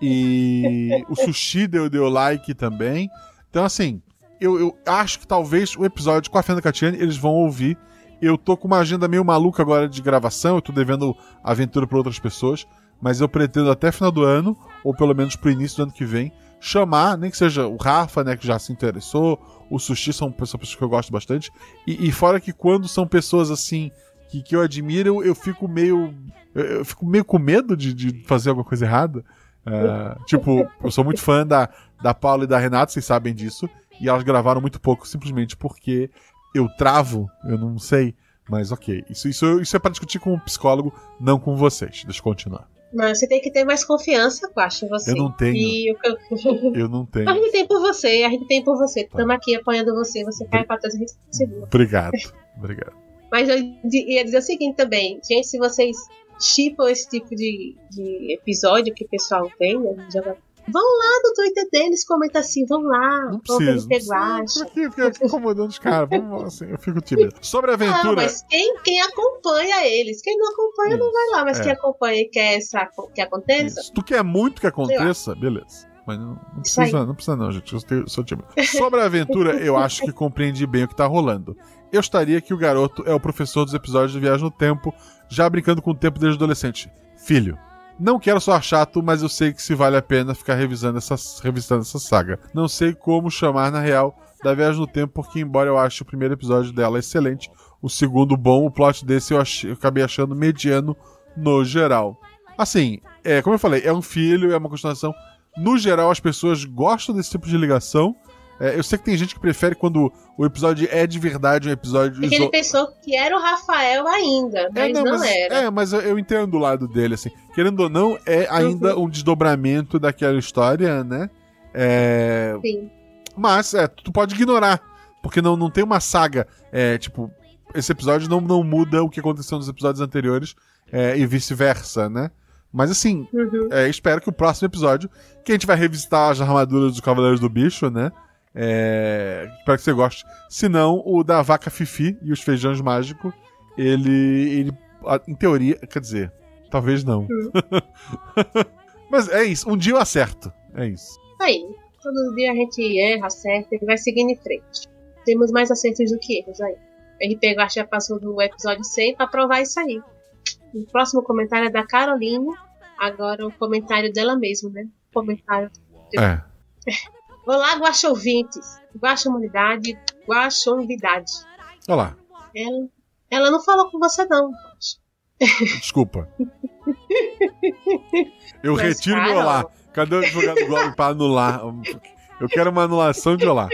E o Sushi deu, deu like também. Então, assim, eu, eu acho que talvez o episódio com a Fernanda Catiani eles vão ouvir. Eu tô com uma agenda meio maluca agora de gravação, eu tô devendo aventura para outras pessoas, mas eu pretendo até final do ano, ou pelo menos pro início do ano que vem, chamar, nem que seja o Rafa, né, que já se interessou, o Sushi são pessoas que eu gosto bastante, e, e fora que quando são pessoas assim que, que eu admiro, eu, eu fico meio. Eu, eu fico meio com medo de, de fazer alguma coisa errada. É, tipo, eu sou muito fã da, da Paula e da Renata, vocês sabem disso, e elas gravaram muito pouco simplesmente porque eu travo, eu não sei, mas ok. Isso, isso, isso é para discutir com um psicólogo, não com vocês. Deixa eu continuar. Mas você tem que ter mais confiança, eu acho, em você. Eu não tenho. E eu... Não tenho. A gente tem por você, a gente tem por você. Tá. Estamos aqui apoiando você, você cai pra trás, a gente segura. Obrigado. Obrigado. Mas eu ia dizer o seguinte também, gente, se vocês chipam esse tipo de, de episódio que o pessoal tem, né? de jogar- Vão lá no Twitter deles, comenta assim, vão lá, Não ver Não. Fica incomodando os caras. Vamos assim, eu fico tímido. Sobre a Não, aventura. mas quem, quem acompanha eles? Quem não acompanha não vai lá, mas É. quem acompanha e quer essa, que aconteça, Se tu quer muito que aconteça, beleza. Mas não, não Isso precisa, não precisa não, gente. Eu tenho- sou tímido. Sobre a aventura, eu acho que compreendi bem o que tá rolando. Eu estaria que o garoto é o professor dos episódios de Viagem no Tempo, já brincando com o tempo desde adolescente. Filho, não quero soar chato, mas eu sei que se vale a pena ficar revisando essa, revisando essa saga. Não sei como chamar na real da Viagem no Tempo, porque embora eu ache o primeiro episódio dela excelente, o segundo bom, o plot desse eu, eu acabei achando mediano no geral. Assim, é, como eu falei, é um filho, é uma continuação. No geral, as pessoas gostam desse tipo de ligação. É, eu sei que tem gente que prefere quando o episódio é de verdade um episódio porque ele iso- pensou que era o Rafael ainda, mas não, era. é, mas eu, eu entendo o lado dele, assim. Querendo ou não, é ainda Uhum. um desdobramento daquela história, né? É, Sim. mas é, tu pode ignorar. Porque não, não tem uma saga. É, tipo, esse episódio não, não muda o que aconteceu nos episódios anteriores é, e vice-versa, né? Mas assim, Uhum. é, espero que o próximo episódio, que a gente vai revisitar as armaduras dos Cavaleiros do Bicho, né? É, espero que você goste. Se não, o da Vaca Fifi e os Feijões Mágicos, ele, ele, em teoria, quer dizer, talvez não. Mas é isso, um dia eu acerto. É isso. Aí, todo dia a gente erra, acerta e vai seguindo em frente. Temos mais acertos do que erros aí. O RP Guacha já passou do episódio 100 pra provar isso aí. O próximo comentário é da Caroline. Agora o comentário dela mesma, né? Comentário. É. Olá, Guacha ouvintes. Guacha humanidade. Guacha novidade. Olha lá. Ela, ela não falou com você, não. Guaxa. Desculpa. Eu Mas, retiro meu Carol. olá. Cadê o advogado do Globo pra anular? Eu quero uma anulação de olá.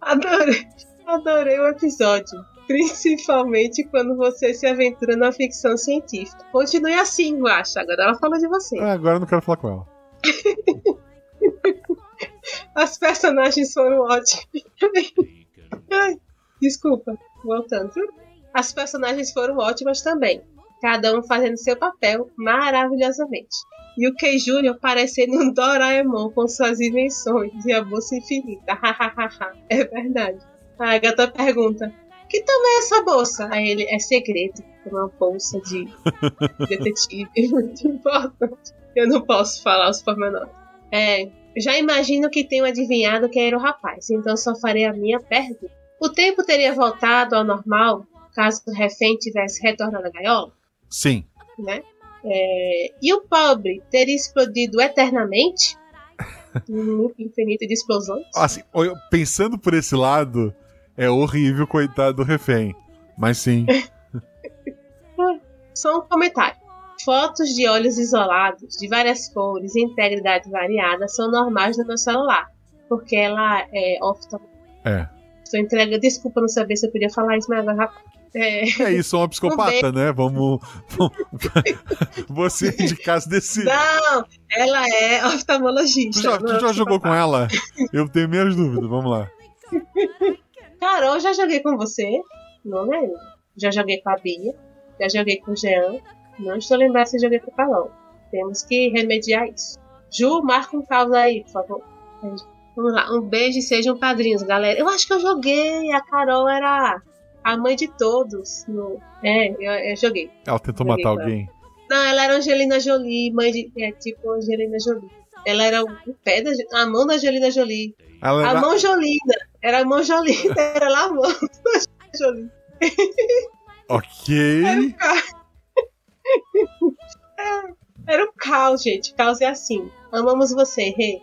Adorei, adorei o episódio. Principalmente quando você se aventura na ficção científica. Continue assim, Guaxa. Agora ela fala de você. Ah, agora eu não quero falar com ela. As personagens foram ótimas. Ai, desculpa, voltando. As personagens foram ótimas também. Cada um fazendo seu papel maravilhosamente. E o Kei Júnior parecendo um Doraemon com suas invenções e a bolsa infinita. é verdade. A Agatha pergunta: Que tamanho é essa bolsa? Aí ele: É segredo. É uma bolsa de detetive. Muito importante. Eu não posso falar os pormenores. É, já imagino que tenho adivinhado quem era o rapaz, então só farei a minha pergunta. O tempo teria voltado ao normal caso o refém tivesse retornado à gaiola, Sim. né? É, e o pobre teria explodido eternamente? Um loop infinito de explosões? Assim, pensando por esse lado, é horrível, coitado do refém. Mas sim. Só um comentário. Fotos de olhos isolados, de várias cores e integridade variada são normais no meu celular, porque ela é oftalmo. É. Estou entrega, desculpa não saber se eu podia falar isso, mas agora é, É isso, é uma psicopata, né? Vamos. vamos- Você de casa desse. Não, ela é oftalmologista. Tu já, tu é já jogou com ela? Eu tenho minhas dúvidas, vamos lá. Carol, já joguei com você. Não lembro. Já joguei com a Bia. Já joguei com o Jean. Não estou lembrado se joguei com a Carol. Temos que remediar isso. Ju, marca um caos aí, por favor. Vamos lá. Um beijo e sejam padrinhos, galera. Eu acho que eu joguei. A Carol era a mãe de todos. No... É, eu, eu joguei. Ela tentou Joguei matar alguém. Não, ela era Angelina Jolie, mãe de. É tipo Angelina Jolie. Ela era o pé da. A mão da Angelina Jolie. Ela A era... mão Jolina. Era a mão Jolina. Era lá a mão da Jolie. Ok. Era um caos, gente. Caos é assim. Amamos você, Rê.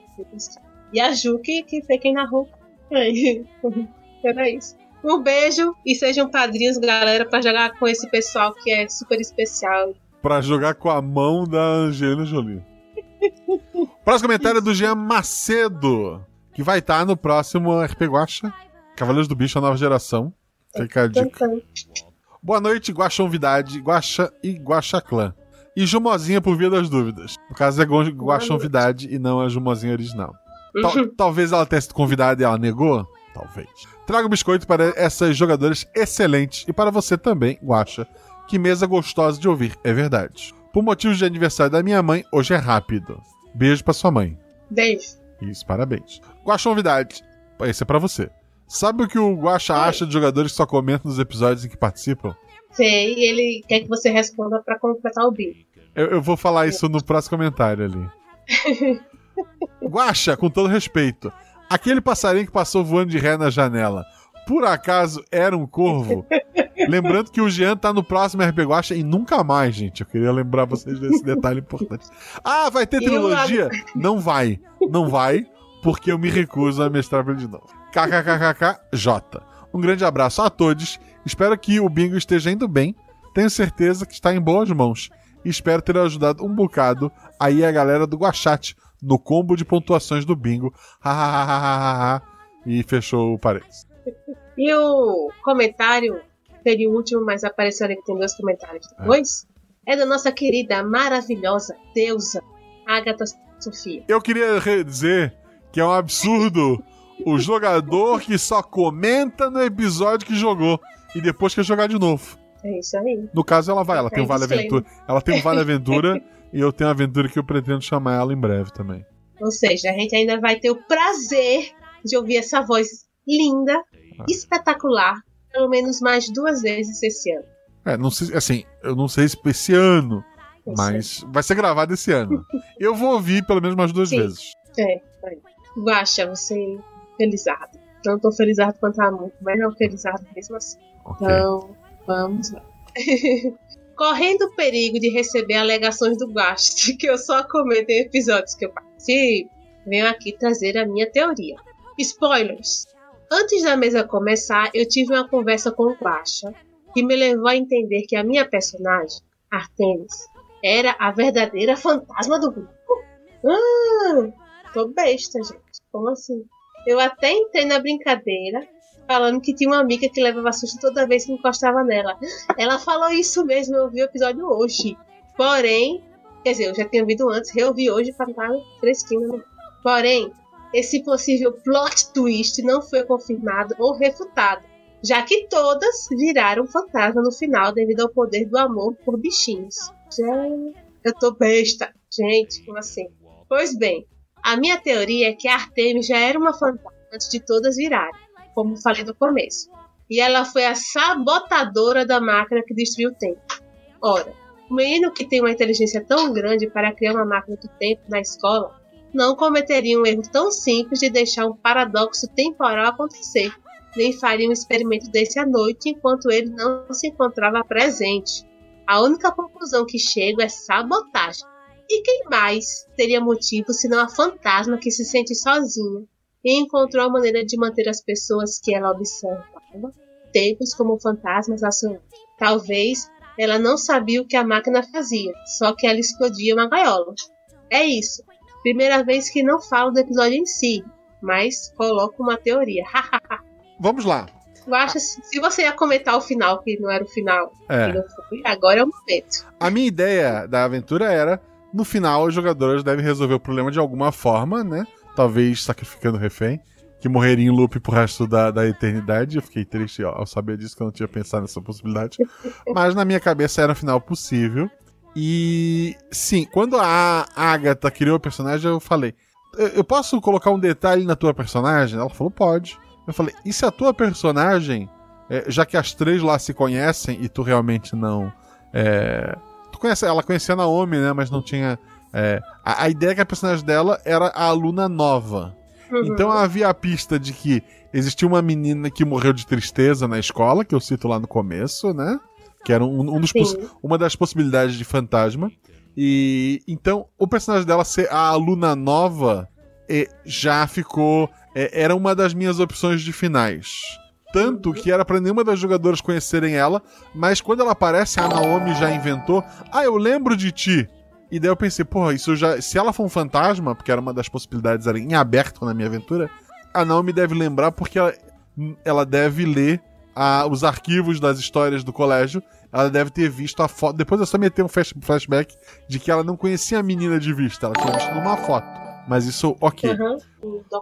E a Ju que, que foi quem narrou. Era isso. Um beijo e sejam padrinhos, galera, pra jogar com esse pessoal que é super especial. Pra jogar com a mão da Angelina Jolie. Próximo comentário é do Jean Macedo, que vai estar no próximo RP Guacha. Cavaleiros do Bicho, a nova geração. Fica a dica. Boa noite, Guaxonvidade, Guaxa e Guaxa Clã. E Jumozinha por via das dúvidas. No caso é Guaxonvidade e não a Jumozinha original. Tal- talvez ela tenha sido convidada e ela negou? Talvez. Trago biscoito para essas jogadoras excelentes e para você também, Guaxa. Que mesa gostosa de ouvir, é verdade. Por motivos de aniversário da minha mãe, hoje é rápido. Beijo pra sua mãe. beijo. Isso, parabéns. Guaxonvidade, esse é pra você. Sabe o que o Guaxa acha de jogadores que só comentam nos episódios em que participam? Sei, e ele quer que você responda pra completar o bico. Eu, eu vou falar isso no próximo comentário ali. Guaxa, com todo respeito, aquele passarinho que passou voando de ré na janela, por acaso era um corvo? Lembrando que o Jean tá no próximo RP Guaxa e nunca mais, gente. Eu queria lembrar vocês desse detalhe importante. Ah, vai ter trilogia? Não vai. Não vai, porque eu me recuso a mestrar pra ele de novo. KKKKJ. Um grande abraço a todos. Espero que o bingo esteja indo bem. Tenho certeza que está em boas mãos. E espero ter ajudado um bocado aí a galera do Guachate no combo de pontuações do bingo. E fechou o parênteses. E o comentário, seria o último, mas apareceu ali que tem dois comentários depois, é, da nossa querida, maravilhosa deusa, Agatha Sofia. Eu queria dizer que é um absurdo o jogador que só comenta no episódio que jogou e depois quer jogar de novo. É isso aí. No caso, ela vai, ela tem um É, Vale. Aventura. Ela tem um Vale Aventura e eu tenho uma aventura que eu pretendo chamar ela em breve também. Ou seja, a gente ainda vai ter o prazer de ouvir essa voz linda, espetacular, pelo menos mais duas vezes esse ano. É, não sei, assim, eu não sei se esse ano, Eu mas vai ser gravado esse ano. Eu vou ouvir pelo menos umas duas Sim. vezes. É, vai. Guaxa, você felizardo. Não tão felizardo quanto a muito, mas não felizardo mesmo assim. Ok. Então, vamos lá. Correndo o perigo de receber alegações do de que eu só comento em episódios que eu participo, venho aqui trazer a minha teoria. Spoilers! Antes da mesa começar, eu tive uma conversa com o Guaxa que me levou a entender que a minha personagem Artemis era a verdadeira fantasma do grupo. Ah, tô besta, gente. Como assim? Eu até entrei na brincadeira, falando que tinha uma amiga que levava susto toda vez que encostava nela. Ela falou isso mesmo, eu vi o episódio hoje. Porém, quer dizer, eu já tinha ouvido antes, reouvi hoje para estar fresquinho. Porém, esse possível plot twist não foi confirmado ou refutado, já que todas viraram fantasma no final devido ao poder do amor por bichinhos. Gente, eu tô besta. Gente, como assim? Pois bem, a minha teoria é que a Artemis já era uma fantasma antes de todas virarem, como falei no começo. E ela foi a sabotadora da máquina que destruiu o tempo. Ora, o menino que tem uma inteligência tão grande para criar uma máquina do tempo na escola não cometeria um erro tão simples de deixar um paradoxo temporal acontecer, nem faria um experimento desse à noite enquanto ele não se encontrava presente. A única conclusão que chego é sabotagem. E quem mais teria motivo senão a fantasma que se sente sozinha e encontrou a maneira de manter as pessoas que ela observa tempos como fantasmas açoando? Talvez ela não sabia o que a máquina fazia, só que ela explodia uma gaiola. É isso. Primeira vez que não falo do episódio em si, mas coloco uma teoria. Vamos lá. Eu acho, se você ia comentar o final, que não era o final, É. foi, agora é o momento. A minha ideia da aventura era, no final, os jogadores devem resolver o problema de alguma forma, né? Talvez sacrificando o refém, que morreria em loop pro resto da, da eternidade. Eu fiquei triste ao saber disso, que eu não tinha pensado nessa possibilidade. Mas na minha cabeça era um final possível. E sim, quando a Agatha criou o personagem, eu falei: "Eu- posso colocar um detalhe na tua personagem? Ela falou: Pode. Eu falei: E se a tua personagem, é, já que as três lá se conhecem e tu realmente não. é, conhece, ela conhecia a Naomi, né? Mas não tinha. é, a, a ideia é que a personagem dela era a aluna nova. Então havia a pista de que existia uma menina que morreu de tristeza na escola, que eu cito lá no começo, né? Que era um, um dos uma das possibilidades de fantasma. E então o personagem dela ser a aluna nova eh, já ficou. eh, era uma das minhas opções de finais. Tanto que era pra nenhuma das jogadoras conhecerem ela, mas quando ela aparece, a Naomi já inventou. Ah, eu lembro de ti. E daí eu pensei, porra, isso já. Se ela for um fantasma, porque era uma das possibilidades era em aberto na minha aventura, a Naomi deve lembrar porque ela, ela deve ler a- os arquivos das histórias do colégio. Ela deve ter visto a foto. Depois eu só meter um flash- flashback de que ela não conhecia a menina de vista, ela tinha visto numa foto. Mas isso, ok.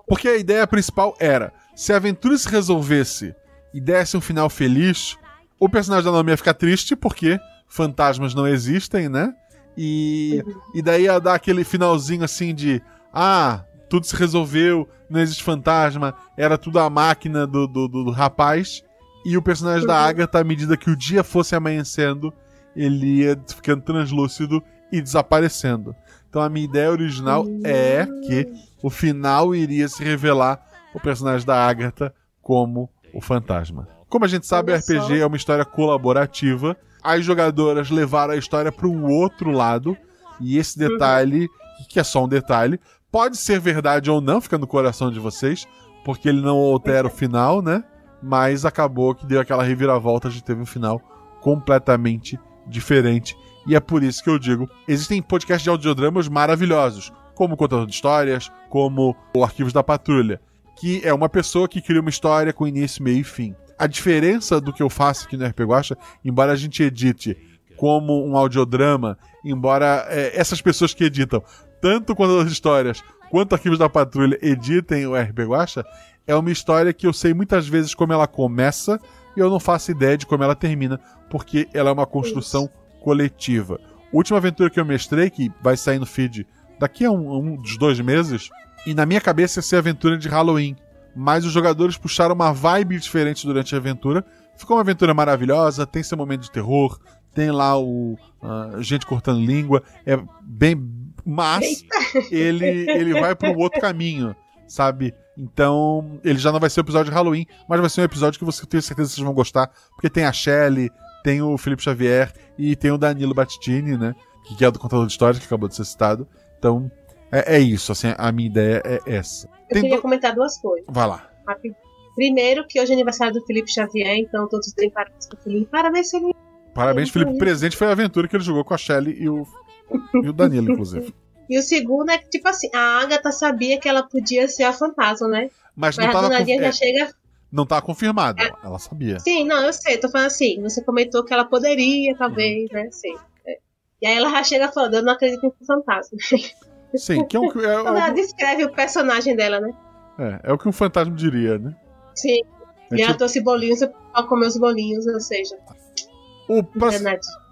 Porque a ideia principal era: se a aventura se resolvesse e desse um final feliz, o personagem da Naomi ia ficar triste porque fantasmas não existem, né? E, e daí ia dar aquele finalzinho assim de: ah, tudo se resolveu, não existe fantasma, era tudo a máquina do, do, do- do rapaz. E o personagem da Agatha, à medida que o dia fosse amanhecendo, ele ia ficando translúcido e desaparecendo. Então a minha ideia original é que o final iria se revelar o personagem da Agatha como o fantasma. Como a gente sabe, o RPG é uma história colaborativa. As jogadoras levaram a história para o outro lado. E esse detalhe, que é só um detalhe, pode ser verdade ou não, fica no coração de vocês, porque ele não altera o final, né? Mas acabou que deu aquela reviravolta, a gente teve um final completamente diferente. E é por isso que eu digo: existem podcasts de audiodramas maravilhosos, como o Contador de Histórias, como o Arquivos da Patrulha, que é uma pessoa que cria uma história com início, meio e fim. A diferença do que eu faço aqui no RP Guacha, embora a gente edite como um audiodrama, embora é, essas pessoas que editam, tanto Contador de Histórias quanto Arquivos da Patrulha editem o RP Guacha, é uma história que eu sei muitas vezes como ela começa e eu não faço ideia de como ela termina, porque ela é uma construção coletiva. Última aventura que eu mestrei, que vai sair no feed daqui a um, um dos dois meses, e na minha cabeça ia ser a aventura de Halloween. Mas os jogadores puxaram uma vibe diferente durante a aventura. Ficou uma aventura maravilhosa, tem seu momento de terror, tem lá o ah, gente cortando língua, é bem. Mas ele, ele vai para um outro caminho, sabe? Então, ele já não vai ser o episódio de Halloween, mas vai ser um episódio que você tem certeza que vocês vão gostar, porque tem a Shelley, tem o Felipe Xavier e tem o Danilo Battistini, né? Que é do contador de histórias, que acabou de ser citado. Então, é, é isso, assim, a minha ideia é essa. Eu Tem queria do- comentar duas coisas. Vai lá. Rápido. Primeiro, que hoje é aniversário do Felipe Xavier, então todos têm parabéns pro Felipe. Parabéns, Felipe. Parabéns, Felipe. Presente foi a aventura que ele jogou com a Shelly e o, e o Danilo, inclusive. E o segundo é que, tipo assim, a Agatha sabia que ela podia ser a fantasma, né? Mas não Mas a tava, conf- já é, chega. não tava confirmado. Ela sabia. Sim, não, eu sei, tô falando assim. Você comentou que ela poderia, talvez, né? Sim. É. E aí ela já chega falando, eu não acredito em fantasma. Sim, que é, um, é, ela descreve o personagem dela, né? é, é o que um fantasma diria, né? Sim. É e ela trouxe bolinhos pra comer os bolinhos, ou seja, O próximo,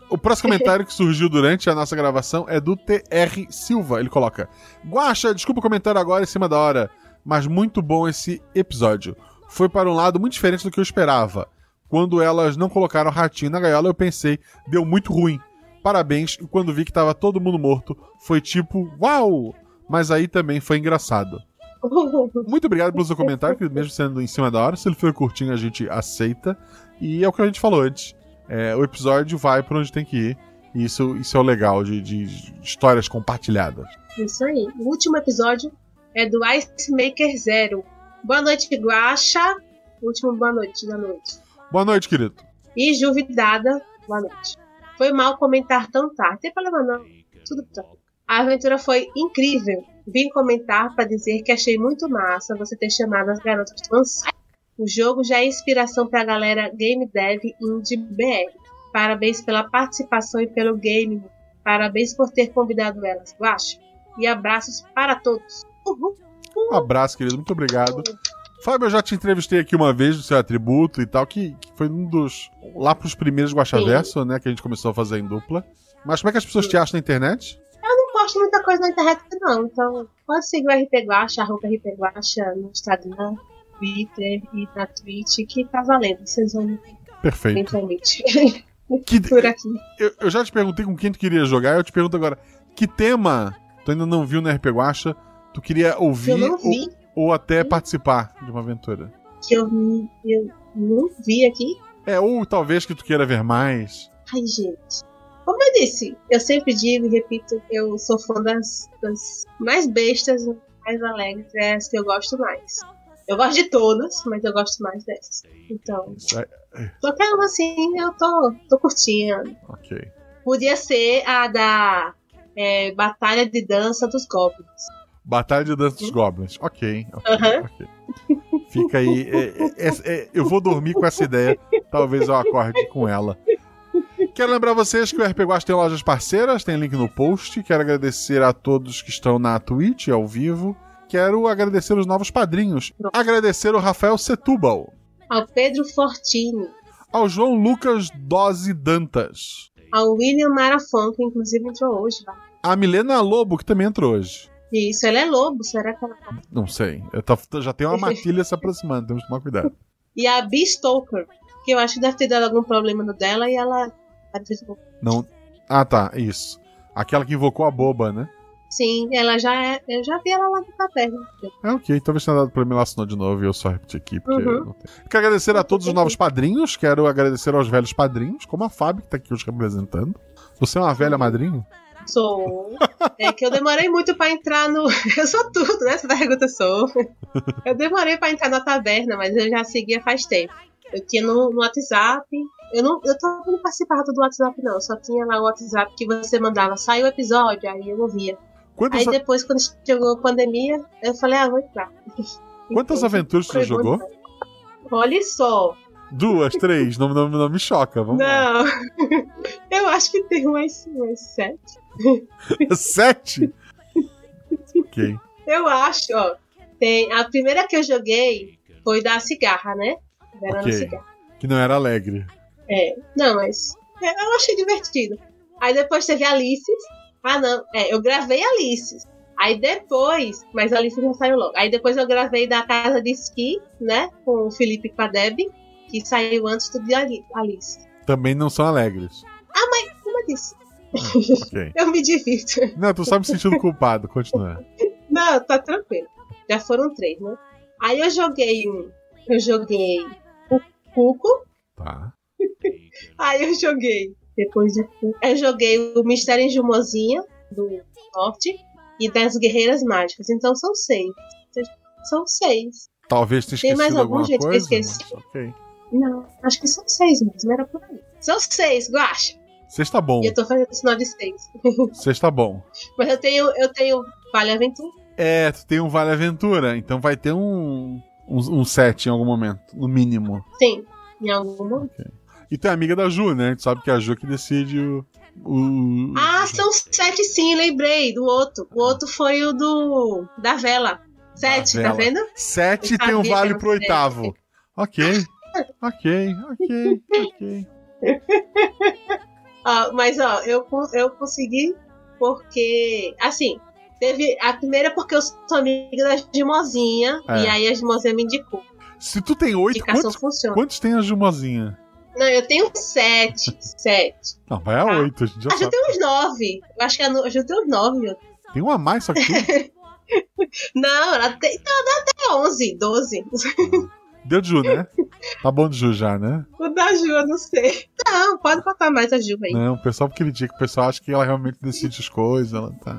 o próximo comentário que surgiu durante a nossa gravação é do TR Silva. Ele coloca: Guaxa, desculpa o comentário agora em cima da hora, mas muito bom esse episódio. Foi para um lado muito diferente do que eu esperava. Quando elas não colocaram o ratinho na gaiola, eu pensei, deu muito ruim. Parabéns, e quando vi que tava todo mundo morto, foi tipo, uau! Mas aí também foi engraçado. Muito obrigado pelo seu comentário, que mesmo sendo em cima da hora, se ele for curtinho, a gente aceita. E é o que a gente falou antes. É, o episódio vai pra onde tem que ir. E isso, isso é o legal de, de histórias compartilhadas. Isso aí. O último episódio é do Ice Maker Zero. Boa noite, Guaxa. Último boa noite da noite. Boa noite, querido. E Juvidada, boa noite. Foi mal comentar tão tarde. Não tem problema não. Tudo bem. A aventura foi incrível. Vim comentar para dizer que achei muito massa você ter chamado as garotas Ansai. O jogo já é inspiração para a galera Game Dev Indie BR. Parabéns pela participação e pelo game. Parabéns por ter convidado elas, Guaxa. E abraços para todos. Uhul. Um abraço, querido. Muito obrigado. Fábio, eu já te entrevistei aqui uma vez do seu atributo e tal, que, que foi um dos. lá pros primeiros Guaxaverso, né? Que a gente começou a fazer em dupla. Mas como é que as pessoas te acham na internet? Eu não posto muita coisa na internet, não. Então, pode seguir o RP Guacha, arroba RP Guacha no Instagram, Twitter e na Twitch, que tá valendo. Vocês vão Perfeito. eventualmente. Que- Por aqui. Eu, eu já te perguntei com quem tu queria jogar, eu te pergunto agora, que tema tu ainda não viu no RP Guacha, tu queria ouvir Eu não vi, ou até participar de uma aventura? que eu, eu não vi aqui. É, ou talvez que tu queira ver mais. Ai, gente. Como eu disse, eu sempre digo e repito, eu sou fã das, das mais bestas, mais alegres, é as que eu gosto mais. Eu gosto de todas, mas eu gosto mais dessas. Então, qualquer uma assim, eu tô, tô curtindo. Ok. Podia ser a da é, Batalha de Dança dos Goblins. Batalha de Dança dos Goblins. Ok, ok, Aham. ok. Fica aí. é, é, é, eu vou dormir com essa ideia. Talvez eu acorde com ela. Quero lembrar vocês que o RP Guacha tem lojas parceiras, tem link no post. Quero agradecer a todos que estão na Twitch ao vivo. Quero agradecer os novos padrinhos. Agradecer o Rafael Setúbal, Ao Pedro Fortini. ao João Lucas Dose Dantas, Ao William Marafon, que inclusive entrou hoje. Lá. a Milena Lobo, que também entrou hoje. Isso, ela é lobo, será que ela tá? Não sei. Tô- já tem uma matilha se aproximando, temos que tomar cuidado. E a Bee Stoker, que eu acho que deve ter dado algum problema no dela e ela. Não. Ah, tá, isso. Aquela que invocou a boba, né? Sim, ela já é. Eu já vi ela lá na taverna. É ok, talvez tenha dado pra mim, ela assinou de novo e eu só repeti aqui. Porque Uhum. Quero agradecer a todos os novos padrinhos, quero agradecer aos velhos padrinhos, como a Fábio, que tá aqui hoje representando. Você é uma velha madrinha? Sou. É que eu demorei muito pra entrar no. Eu sou tudo, né? Essa pergunta sou. Eu demorei pra entrar na taverna, mas eu já seguia faz tempo. Eu tinha no, no WhatsApp. Eu não, eu tava- não participava do WhatsApp, não. Eu só tinha lá o WhatsApp que você mandava, saiu o episódio, aí eu ouvia. Quantas, Aí depois, quando chegou a pandemia, eu falei, ah, vou entrar. quantas Então, aventuras você jogou? bom. Olha só. Duas, três? Não, não, não me choca, vamos lá. Não. Eu acho que tem umas, umas sete. Sete? ok. Eu acho, ó. Tem, a primeira que eu joguei foi da cigarra, né? Era Ok. na cigarra. Que não era alegre. É. Não, mas é, eu achei divertido. Aí depois teve Alices. Ah, não. É, eu gravei Alices. Aí depois, mas a Alice não saiu logo. Aí depois eu gravei da casa de esqui, né? Com o Felipe e com a Deb, que saiu antes do de Ali- Alice. Também não são alegres. Ah, mas como eu disse, Ok. eu me divirto. Não, tô só me sentindo culpado, continua. Não, tá tranquilo. Já foram três, né? Aí eu joguei um. Eu joguei o Cuco. Tá. Aí eu joguei. Depois de Cuco. Eu joguei o Mistério em Jumozinha, do Norte. E das Guerreiras Mágicas. Então são seis. São seis. Talvez tenha Tem esquecido mais algum, alguma gente, que eu coisa. esqueci? mas Ok. Não, acho que são seis mesmo, era por aí. São seis, Guaxa. Seis tá bom. E eu tô fazendo sinal de seis. Tá bom. Mas eu tenho, eu tenho Vale Aventura. É, tu tem um Vale Aventura, então vai ter um, um, um set em algum momento, no mínimo. Sim, em algum momento. E tu é amiga da Ju, né? A gente sabe que é a Ju que decide o. o... Ah, são sete sim, lembrei do outro. O outro foi o do. da vela. Sete, vela. tá vendo? Sete tem um vale pro oitavo. Ok. Ok, ok, ok. Ó, mas ó, eu, eu consegui porque. Assim, teve. A primeira porque eu sou amiga da Gimozinha. É. E aí a Gimozinha me indicou. Se tu tem oito, quantos, funciona. quantos tem a Jumozinha? Não, eu tenho sete. sete. Não, vai a oito, a gente já A Ju sabe. tem uns nove. Eu acho que a Ju tem uns nove, meu. Tem uma a mais, só que tu. Não, ela tem. Não, ela tem onze, doze. Deu de Ju, né? Tá bom de Ju já, né? O da Ju, eu não sei. Não, pode botar mais a Ju aí. Não, o pessoal critica, o pessoal acha que ela realmente decide as coisas, ela tá.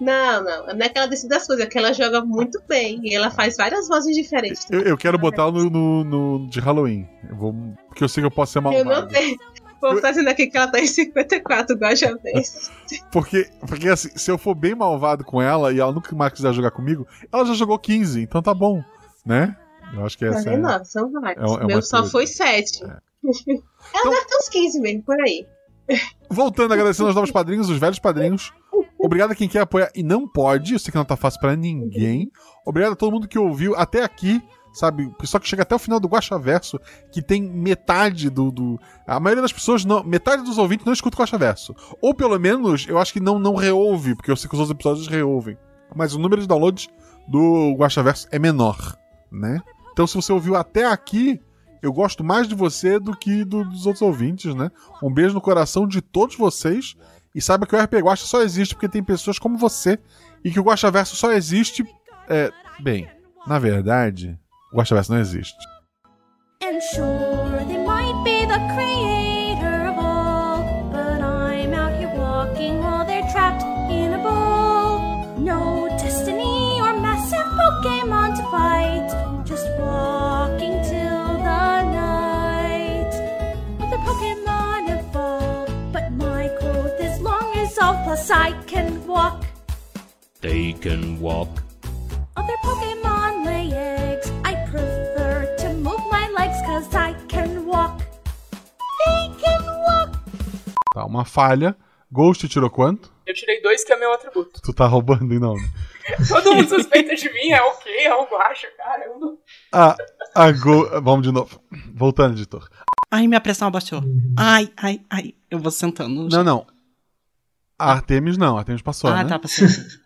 Não, não. Não é que ela decide as coisas, é que ela joga muito bem. E ela faz várias vozes diferentes. Eu, eu quero botar no, no, no- de Halloween. Eu vou, porque eu sei que eu posso ser Eu não malvado. tenho. Vou fazendo aqui que ela tá em 54, igual já vez. Porque, porque assim, se eu for bem malvado com ela e ela nunca mais quiser jogar comigo, ela já jogou 15, então tá bom, né? Eu acho que essa é. São vários. é é Meu só teoria. foi 7. Ela Então- deve ter uns 15 mesmo, por aí. Voltando, agradecendo aos novos padrinhos, os velhos padrinhos. Obrigado a quem quer apoiar e não pode. Eu sei que não tá fácil pra ninguém. Obrigado a todo mundo que ouviu até aqui. Sabe, o pessoal que chega até o final do Guaxa Verso, que tem metade do, do- A maioria das pessoas, não, metade dos ouvintes não escuta o Guaxa Verso. Ou pelo menos, eu acho que não, não reouve, porque eu sei que os outros episódios reouvem. Mas o número de downloads do Guaxa Verso é menor, né? Então se você ouviu até aqui, eu gosto mais de você do que do- dos outros ouvintes, né? Um beijo no coração de todos vocês. E saiba que o RP Guacha só existe porque tem pessoas como você. E que o Guacha Verso só existe. É, bem, na verdade, o Guacha Verso não existe. And sure, they might be the plus I can walk. They can walk. Other Pokemon lay eggs. I prefer to move my legs cause I can walk. They can walk. Tá, uma falha. Ghost tirou quanto? Eu tirei dois, que é meu atributo. Tu tá roubando e não. né? Todo mundo suspeita de mim, é o quê? É o guacha, cara. Eu não... Ah, a Go... Vamos de novo. Voltando, editor. Ai, minha pressão abaixou. Ai, ai, ai. Eu vou sentando. Não, não. A Artemis não, a Artemis passou, Ah, né? tá, passou.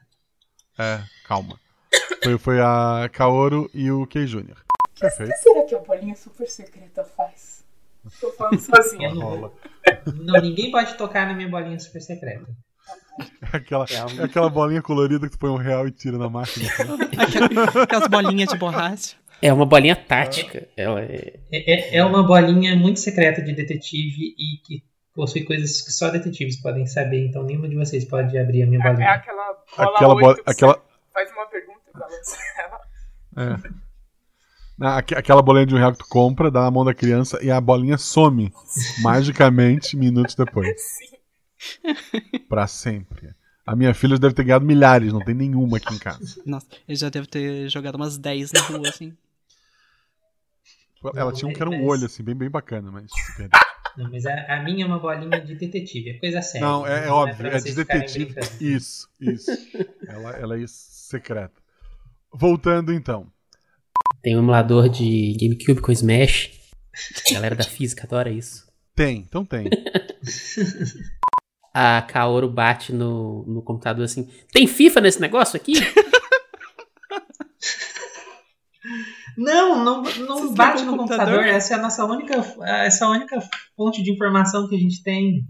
É, calma. Foi, foi a Kaoru e o Kei Jr. Perfeito. será que a bolinha super secreta faz? Tô falando sozinha. Rola. Não, ninguém pode tocar na minha bolinha super secreta. Aquela, é aquela bolinha colorida que tu põe um real e tira na máquina. Aquelas bolinhas de borracha. É uma bolinha tática. Ela é. É, é- é uma bolinha muito secreta de detetive e que possui coisas que só detetives podem saber, então nenhuma de vocês pode abrir a minha É, é bolinha. aquela bola Aquela bola- 8 que aquela- você faz uma pergunta e balança ela. É. Na- aque- Aquela bolinha de um real que tu compra, dá na mão da criança e a bolinha some magicamente minutos depois. Pra sempre. A minha filha deve ter ganhado milhares, não tem nenhuma aqui em casa. Nossa, eu já devo ter jogado umas 10 na rua, assim. Ela tinha um que era um olho, assim, bem, bem bacana, mas se perdeu. Não, mas a, a minha é uma bolinha de detetive, é coisa séria. Não, é, é pra óbvio, é de vocês ficarem detetive. Isso, isso. Ela, ela é secreta. Voltando então. Tem um emulador de GameCube com Smash. A galera da física adora isso. Tem, então tem. A Kaoru bate no, no computador assim: Tem FIFA nesse negócio aqui? Não, não, não bate no computador. computador? Essa é a nossa única, essa é única fonte de informação que a gente tem.